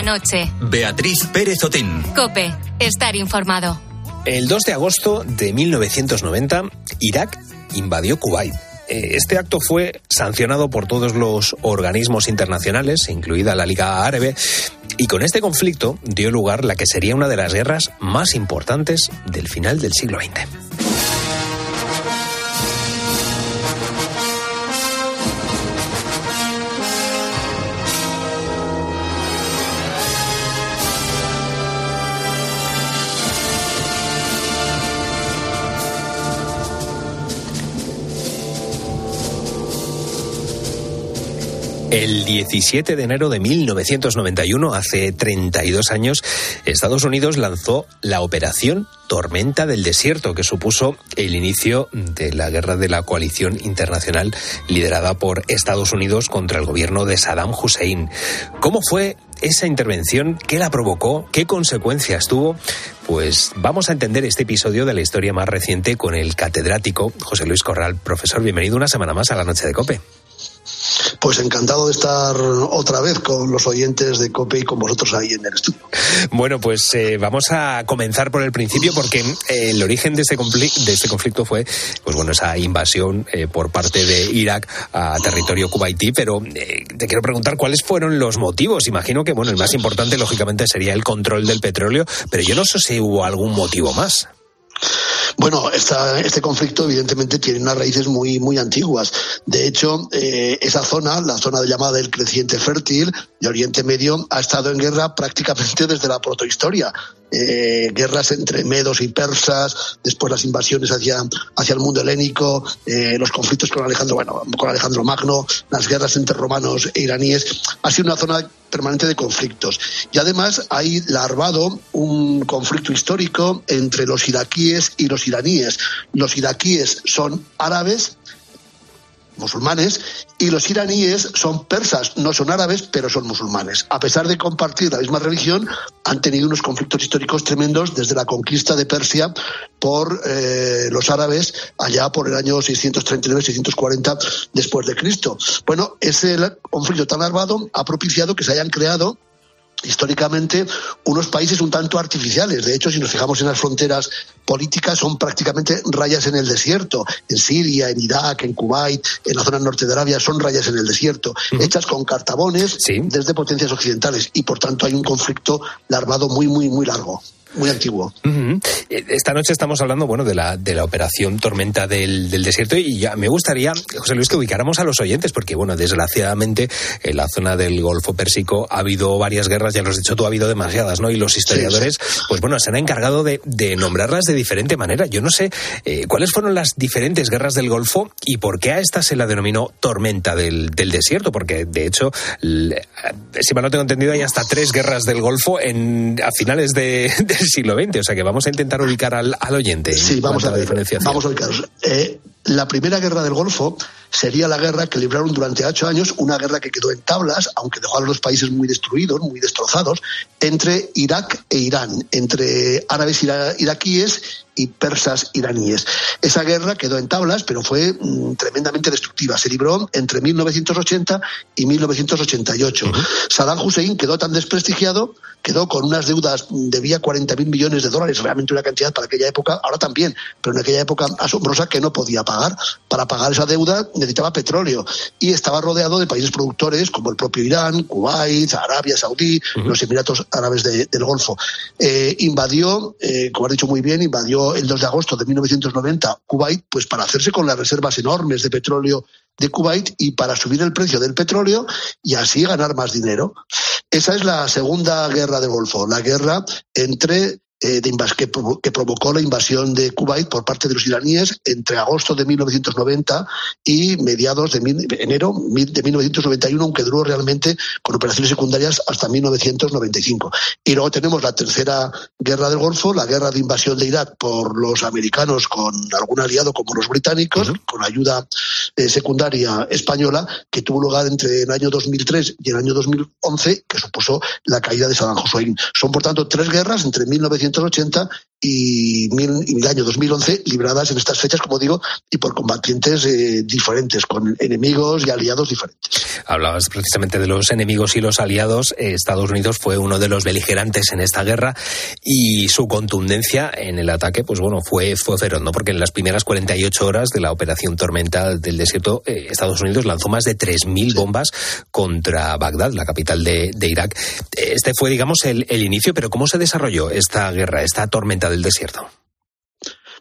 Noche. Beatriz Pérez Otín. Cope. Estar informado. El 2 de agosto de 1990, Irak invadió Kuwait. Eh, Este acto fue sancionado por todos los organismos internacionales, incluida la Liga Árabe, y con este conflicto dio lugar la que sería una de las guerras más importantes del final del siglo XX. El 17 de enero de 1991, hace 32 años, Estados Unidos lanzó la Operación Tormenta del Desierto, que supuso el inicio de la guerra de la coalición internacional liderada por Estados Unidos contra el gobierno de Saddam Hussein. ¿Cómo fue esa intervención, qué la provocó, qué consecuencias tuvo. Pues vamos a entender este episodio de la historia más reciente con el catedrático José Luis Corral. Profesor, bienvenido una semana más a la Noche de Cope. Pues encantado de estar otra vez con los oyentes de COPE y con vosotros ahí en el estudio. Bueno, pues eh, vamos a comenzar por el principio porque eh, el origen de este, conflicto, de este conflicto fue, pues bueno, esa invasión eh, por parte de Irak a territorio kuwaití, pero eh, te quiero preguntar cuáles fueron los motivos. Imagino que, bueno, el más importante lógicamente sería el control del petróleo, pero yo no sé si hubo algún motivo más. Bueno, este conflicto evidentemente tiene unas raíces muy, muy antiguas. De hecho, eh, esa zona, la zona llamada del creciente fértil de Oriente Medio, ha estado en guerra prácticamente <laughs> desde la protohistoria. Eh, guerras entre medos y persas, después las invasiones hacia, hacia el mundo helénico, eh, los conflictos con Alejandro, bueno, con Alejandro Magno, las guerras entre romanos e iraníes. Ha sido una zona permanente de conflictos. Y además hay larvado un conflicto histórico entre los iraquíes y los iraníes. Los iraquíes son árabes, musulmanes y los iraníes son persas, no son árabes, pero son musulmanes. A pesar de compartir la misma religión, han tenido unos conflictos históricos tremendos desde la conquista de Persia por eh, los árabes allá por el año 639-640 después de Cristo. Bueno, ese conflicto tan armado ha propiciado que se hayan creado históricamente unos países un tanto artificiales. De hecho, si nos fijamos en las fronteras políticas, son prácticamente rayas en el desierto. En Siria, en Irak, en Kuwait, en la zona norte de Arabia, son rayas en el desierto, hechas con cartabones desde potencias occidentales. Y por tanto hay un conflicto larvado muy, muy, muy largo muy antiguo. Eh, Esta noche estamos hablando, bueno, de la, de la operación Tormenta del, del Desierto y ya me gustaría, José Luis, que ubicáramos a los oyentes, porque, bueno, desgraciadamente en la zona del Golfo Pérsico ha habido varias guerras, ya lo has dicho tú, ha habido demasiadas, ¿no? Y los historiadores, pues bueno, se han encargado de, de nombrarlas de diferente manera. Yo no sé eh, cuáles fueron las diferentes guerras del Golfo y por qué a esta se la denominó Tormenta del, del Desierto, porque de hecho, l- si mal no tengo entendido, hay hasta tres guerras del Golfo en, a finales de, <laughs> del siglo XX, o sea que vamos a intentar ubicar al, al oyente. en Sí, vamos a la ver. diferenciación. Vamos a ubicaros. Eh, la primera guerra del Golfo sería la guerra que libraron durante ocho años, una guerra que quedó en tablas, aunque dejó a los países muy destruidos, muy destrozados, entre Irak e Irán, entre árabes ira- iraquíes y persas iraníes. Esa guerra quedó en tablas, pero fue mm, tremendamente destructiva. Se libró entre 1980 y 1988. Saddam Hussein quedó tan desprestigiado, quedó con unas deudas, debía 40.000 millones de dólares, realmente una cantidad para aquella época, ahora también, pero en aquella época asombrosa que no podía pagar. Para pagar esa deuda necesitaba petróleo y estaba rodeado de países productores como el propio Irán, Kuwait, Arabia Saudí, los Emiratos Árabes de- del Golfo. Eh, invadió, eh, como has dicho muy bien, invadió el 2 de agosto de 1990 Kuwait, pues para hacerse con las reservas enormes de petróleo de Kuwait y para subir el precio del petróleo y así ganar más dinero. Esa es la segunda guerra del Golfo, la guerra entre eh, de que, provo- que provocó la invasión de Kuwait por parte de los iraníes entre agosto de 1990 y mediados de enero de 1991, aunque duró realmente con operaciones secundarias hasta 1995. Y luego tenemos la tercera guerra del Golfo, la guerra de invasión de Irak por los americanos con algún aliado como los británicos, con ayuda eh, secundaria española, que tuvo lugar entre el año 2003 y el año 2011, que supuso la caída de Saddam Hussein. Son, por tanto, tres guerras entre 1980 y, mil- y el año 2011, libradas en estas fechas, como digo, y por combatientes eh, diferentes, con enemigos y aliados diferentes. Hablabas precisamente de los enemigos y los aliados. Eh, Estados Unidos fue uno de los beligerantes en esta guerra y su contundencia en el ataque, pues bueno, fue, fue feroz, ¿no? Porque en las primeras 48 horas de la operación Tormenta del Desierto, eh, Estados Unidos lanzó más de 3.000 bombas contra Bagdad, la capital de, de Irak. Este fue, digamos, el, el inicio, pero ¿cómo se desarrolló esta guerra, esta tormenta del desierto?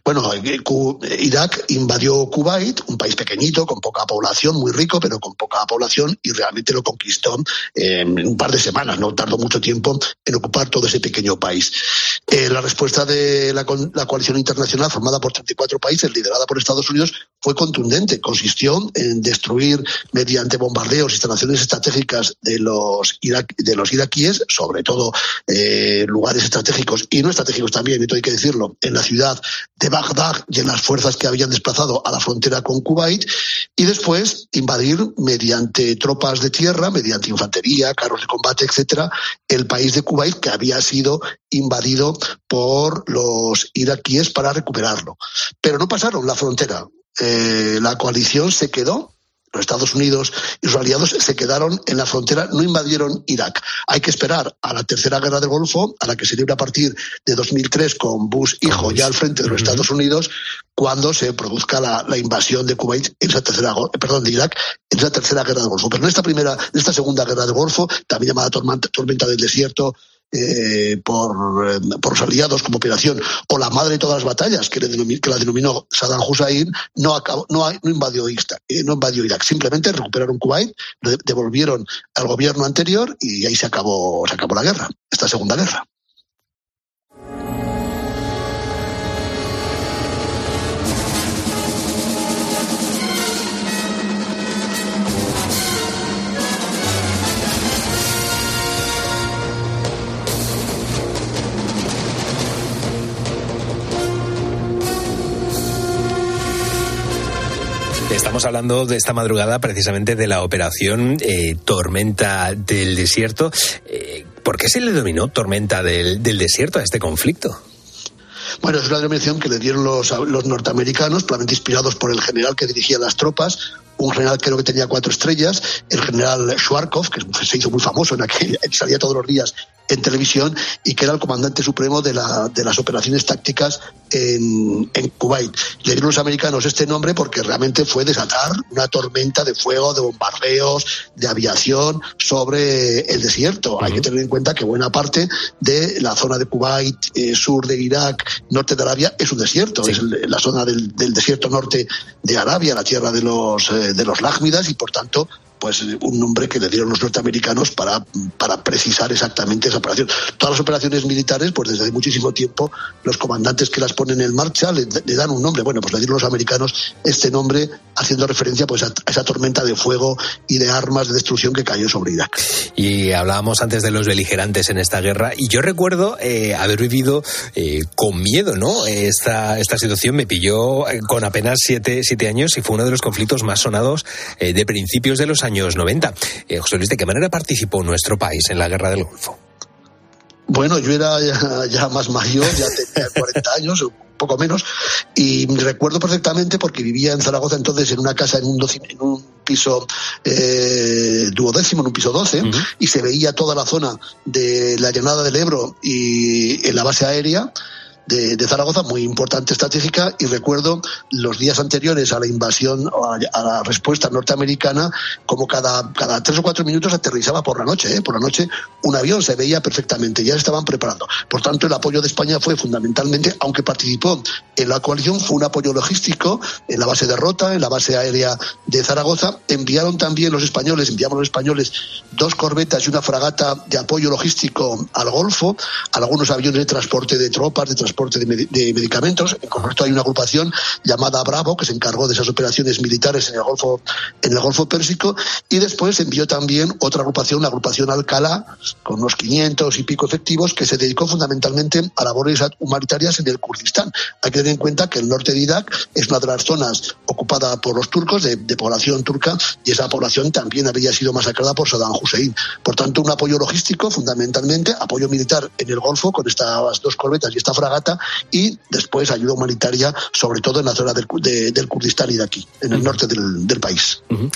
Bueno, eh, Cu- Irak invadió Kuwait, un país pequeñito, con poca población, muy rico, pero con poca población, y realmente lo conquistó eh, en un par de semanas, no tardó mucho tiempo en ocupar todo ese pequeño país. Eh, la respuesta de la, la coalición internacional, formada por 34 países, liderada por Estados Unidos, fue contundente. Consistió en destruir mediante bombardeos instalaciones estratégicas de los, de los iraquíes, sobre todo eh, lugares estratégicos y no estratégicos también, esto hay que decirlo, en la ciudad de Bagdad y en las fuerzas que habían desplazado a la frontera con Kuwait y después invadir mediante tropas de tierra, mediante infantería, carros de combate, etcétera, el país de Kuwait que había sido invadido por los iraquíes para recuperarlo. Pero no pasaron la frontera. Eh, la coalición se quedó los Estados Unidos y sus aliados se quedaron en la frontera, no invadieron Irak. Hay que esperar a la tercera guerra del Golfo, a la que se libra a partir de 2003 con Bush hijo ya al frente de los Estados Unidos, cuando se produzca la, la invasión de Kuwait en esa tercera, eh, perdón, de Irak en esa tercera guerra del Golfo. Pero en esta primera, en esta segunda guerra del Golfo, también llamada tormenta, tormenta del desierto, eh, por, eh, por los aliados como operación, o la madre de todas las batallas, que, le que la denominó Saddam Hussein, no, acabó, no, invadió Ista- eh, no invadió Irak. Simplemente recuperaron Kuwait, devolvieron al gobierno anterior y ahí se acabó, se acabó la guerra, esta segunda guerra. Estamos hablando de esta madrugada precisamente de la operación eh, Tormenta del Desierto. Eh, ¿Por qué se le denominó Tormenta del, del Desierto a este conflicto? Bueno, es una denominación que le dieron los, los norteamericanos, probablemente inspirados por el general que dirigía las tropas, un general creo que tenía cuatro estrellas, el general Schwarzkopf, que se hizo muy famoso en aquel, salía todos los días en televisión y que era el comandante supremo de, la, de las operaciones tácticas en, en, Kuwait. Le dieron los americanos este nombre porque realmente fue desatar una tormenta de fuego, de bombardeos, de aviación sobre el desierto. Uh -huh. Hay que tener en cuenta que buena parte de la zona de Kuwait, eh, sur de Irak, norte de Arabia, es un desierto. Sí. Es el, la zona del, del, desierto norte de Arabia, la tierra de los, eh, de los Lágmidas y por tanto pues un nombre que le dieron los norteamericanos para, para precisar exactamente esa operación. Todas las operaciones militares, pues desde muchísimo tiempo, los comandantes que las ponen en marcha le, dan un nombre. Bueno, pues le dieron los americanos este nombre haciendo referencia pues a, esa tormenta de fuego y de armas de destrucción que cayó sobre Irak. Y hablábamos antes de los beligerantes en esta guerra y yo recuerdo eh, haber vivido eh, con miedo, ¿no? Esta, esta situación me pilló eh, con apenas siete, siete años y fue uno de los conflictos más sonados de principios de los años años 90. Eh, José Luis, ¿de qué manera participó nuestro país en la guerra del Golfo? Bueno, yo era ya, ya, más mayor, ya tenía <laughs> 40 años, un poco menos, y recuerdo perfectamente porque vivía en Zaragoza entonces en una casa en un, doce, en un piso eh, duodécimo, en un piso 12, uh -huh. y se veía toda la zona de la llanada del Ebro y en la base aérea de, Zaragoza, muy importante estratégica, y recuerdo los días anteriores a la invasión, a, a la respuesta norteamericana, como cada, cada tres o cuatro minutos aterrizaba por la noche, ¿eh? por la noche un avión, se veía perfectamente, ya estaban preparando. Por tanto, el apoyo de España fue fundamentalmente, aunque participó en la coalición, fue un apoyo logístico en la base de Rota, en la base aérea de Zaragoza. Enviaron también los españoles, enviamos los españoles dos corbetas y una fragata de apoyo logístico al Golfo, algunos aviones de transporte de tropas, de transporte transporte de, med de, medicamentos. En concreto hay una agrupación llamada Bravo que se encargó de esas operaciones militares en el Golfo, en el Golfo Pérsico y después envió también otra agrupación, la agrupación Alcalá, con unos 500 y pico efectivos que se dedicó fundamentalmente a labores humanitarias en el Kurdistán. Hay que tener en cuenta que el norte de Irak es una de las zonas ocupada por los turcos, de, de población turca, y esa población también había sido masacrada por Saddam Hussein. Por tanto, un apoyo logístico fundamentalmente, apoyo militar en el Golfo con estas dos corbetas y esta fragata y después ayuda humanitaria, sobre todo en la zona del, de, del Kurdistán iraquí, en el norte del, del país. Uh -huh.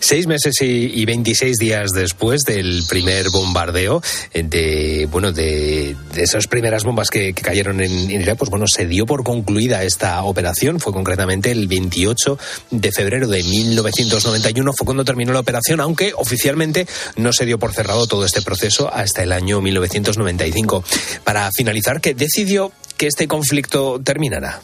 Seis meses y, y, 26 días después del primer bombardeo, de bueno de, de esas primeras bombas que, que cayeron en, en, Irak, pues bueno, se dio por concluida esta operación. Fue concretamente el 28 de febrero de 1991, fue cuando terminó la operación, aunque oficialmente no se dio por cerrado todo este proceso hasta el año 1995. Para finalizar, ¿qué decidió que este conflicto terminará?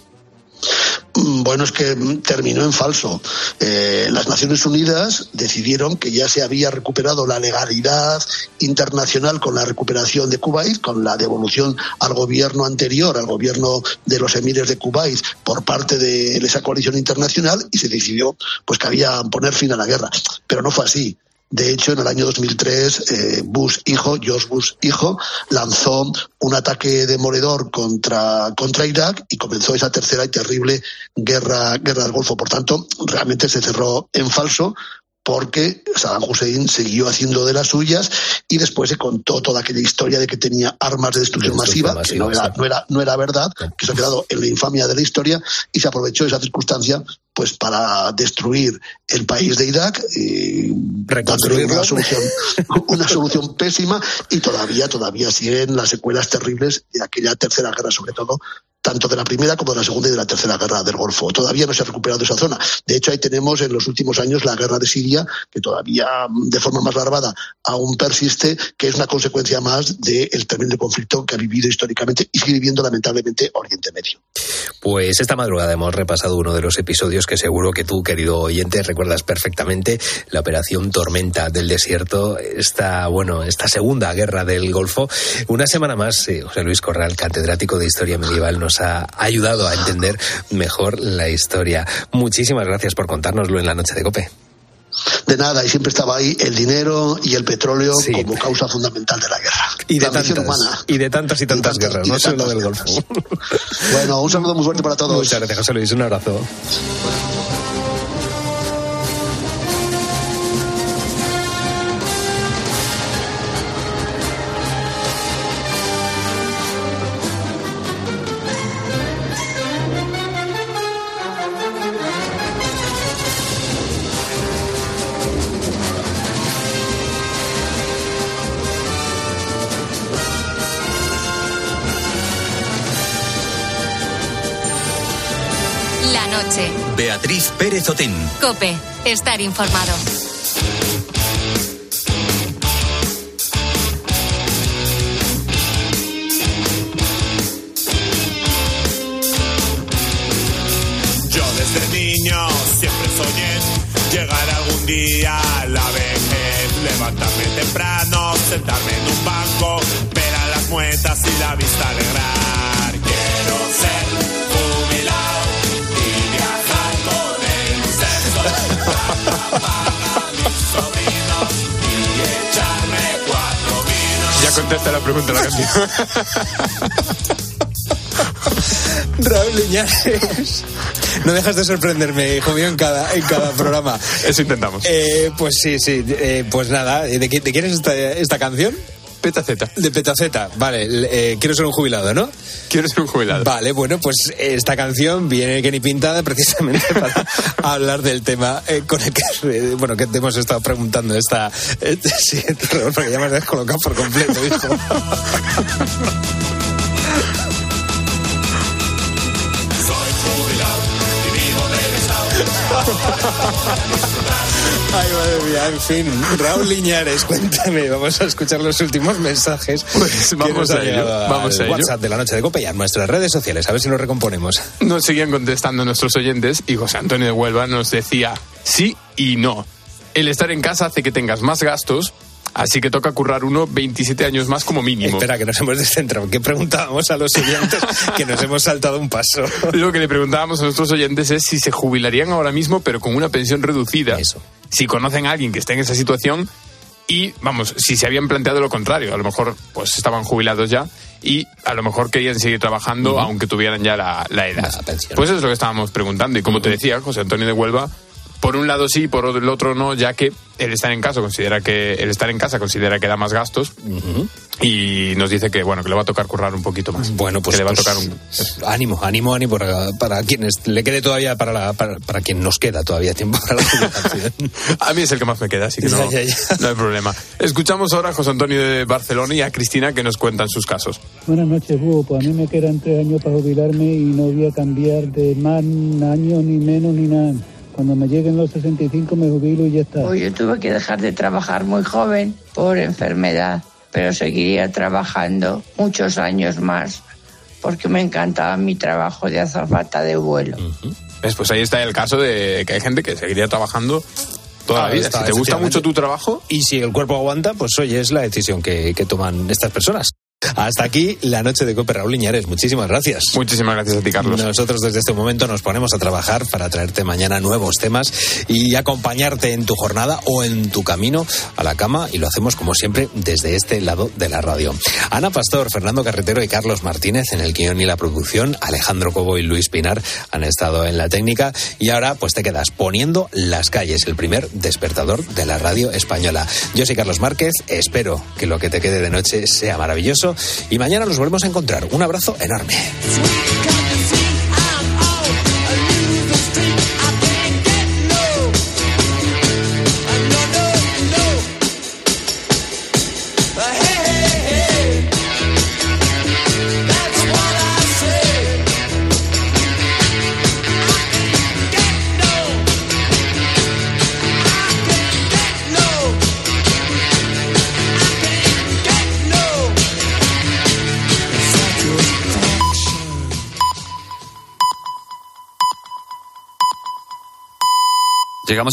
Bueno, es que terminó en falso. Eh, las Naciones Unidas decidieron que ya se había recuperado la legalidad internacional con la recuperación de Kuwait, con la devolución al gobierno anterior, al gobierno de los emires de Kuwait, por parte de esa coalición internacional y se decidió pues que había poner fin a la guerra. Pero no fue así De hecho, en el año 2003, eh, Bush hijo, George Bush hijo, lanzó un ataque demoledor contra, contra Irak y comenzó esa tercera y terrible guerra, guerra del Golfo. Por tanto, realmente se cerró en falso porque Saddam Hussein siguió haciendo de las suyas y después se contó toda aquella historia de que tenía armas de destrucción masiva, que no era, no era, no era verdad, que se ha quedado en la infamia de la historia y se aprovechó esa circunstancia pues para destruir el país de Irak y dándole una solución, <laughs> una solución pésima y todavía, todavía siguen las secuelas terribles de aquella tercera guerra, sobre todo tanto de la primera como de la segunda y de la tercera guerra del Golfo. Todavía no se ha recuperado esa zona. De hecho, ahí tenemos en los últimos años la guerra de Siria, que todavía mm, de forma más larvada aún persiste, que es una consecuencia más del terrible conflicto que ha vivido históricamente y sigue viviendo lamentablemente Oriente Medio. Pues esta madrugada hemos repasado uno de los episodios que seguro que tú, querido oyente, recuerdas perfectamente, la operación Tormenta del Desierto, esta, bueno, esta segunda guerra del Golfo. Una semana más, eh, José Luis Corral, catedrático de Historia Medieval, nos ha ayudado a entender mejor la historia. Muchísimas gracias por contárnoslo en la noche de Cope. De nada, y siempre estaba ahí el dinero y el petróleo como causa fundamental de la guerra. Y de, la tantas, humana. y de tantas y tantas guerras, no solo del Golfo. Bueno, un saludo muy fuerte para todos. Muchas gracias, José Luis. Un abrazo. Beatriz Pérez Otín. Cope. Estar informado. Yo desde niño siempre soñé llegar algún día a la vejez, levantarme temprano, sentarme en un banco, ver a las muertas y la vista alegrar. Quiero ser contesta la pregunta de la canción. Raúl Liñares. No dejas de sorprenderme, hijo mío, en cada, en cada programa. Eso intentamos. Eh, pues sí, sí. eh, pues nada, ¿de, qué- de quién es esta, esta canción? Petaceta. De Petaceta, vale. eh, quiero ser un jubilado, ¿no? Quiero ser un jubilado. Vale, bueno, pues esta canción viene que ni pintada precisamente <laughs> para hablar del tema eh, con el que, eh, bueno, que te hemos estado preguntando esta... <laughs> sí, porque ya me has descolocado por completo, hijo. <laughs> Ay, madre mía, en fin. Raúl Liñares, cuéntame, vamos a escuchar los últimos mensajes. Pues vamos a ello, vamos al a ello. WhatsApp de la noche de Copa y a nuestras redes sociales, a ver si nos recomponemos. Nos seguían contestando nuestros oyentes y José Antonio de Huelva nos decía sí y no. El estar en casa hace que tengas más gastos, así que toca currar uno 27 años más como mínimo. Espera, que nos hemos descentrado. ¿Qué preguntábamos a los oyentes? <laughs> que nos hemos saltado un paso. Lo que le preguntábamos a nuestros oyentes es si se jubilarían ahora mismo, pero con una pensión reducida. Si conocen a alguien que esté en esa situación y, vamos, si se habían planteado lo contrario, a lo mejor pues estaban jubilados ya y a lo mejor querían seguir trabajando aunque tuvieran ya la, la edad. Pues eso es lo que estábamos preguntando y como te decía, José Antonio de Huelva, por un lado sí, por el otro no, ya que el estar en casa considera que el estar en casa considera que da más gastos y nos dice que bueno que le va a tocar currar un poquito más. Bueno, pues, que le va a pues, tocar un ánimo, ánimo, ánimo para, para quienes le quede todavía, para, la, para, para quien nos queda todavía tiempo para la jubilación. <laughs> A mí es el que más me queda, así que no, <laughs> Ya, ya, ya. no hay problema. Escuchamos ahora a José Antonio de Barcelona y a Cristina que nos cuentan sus casos. Buenas noches, Hugo. Pues a mí me quedan tres años para jubilarme y no voy a cambiar de más año ni menos ni nada. Cuando me lleguen los 65 me jubilo y ya está. Pues yo tuve que dejar de trabajar muy joven por enfermedad, pero seguiría trabajando muchos años más porque me encantaba mi trabajo de azafata de vuelo. ¿Ves? Pues ahí está el caso de que hay gente que seguiría trabajando toda la Ahí vida. está, si te gusta mucho tu trabajo, Y si el cuerpo aguanta, pues oye, es la decisión que, que toman estas personas. Hasta aquí la noche de Cope Raúl Liñares. Muchísimas gracias. Muchísimas gracias a ti, Carlos. Nosotros desde este momento nos ponemos a trabajar para traerte mañana nuevos temas y acompañarte en tu jornada o en tu camino a la cama y lo hacemos como siempre desde este lado de la radio. Ana Pastor, Fernando Carretero y Carlos Martínez en el guion y la producción, Alejandro Cobo y Luis Pinar han estado en la técnica y ahora pues te quedas poniendo las calles, el primer despertador de la radio española. Yo soy Carlos Márquez, espero que lo que te quede de noche sea maravilloso y mañana nos volvemos a encontrar. Un abrazo enorme.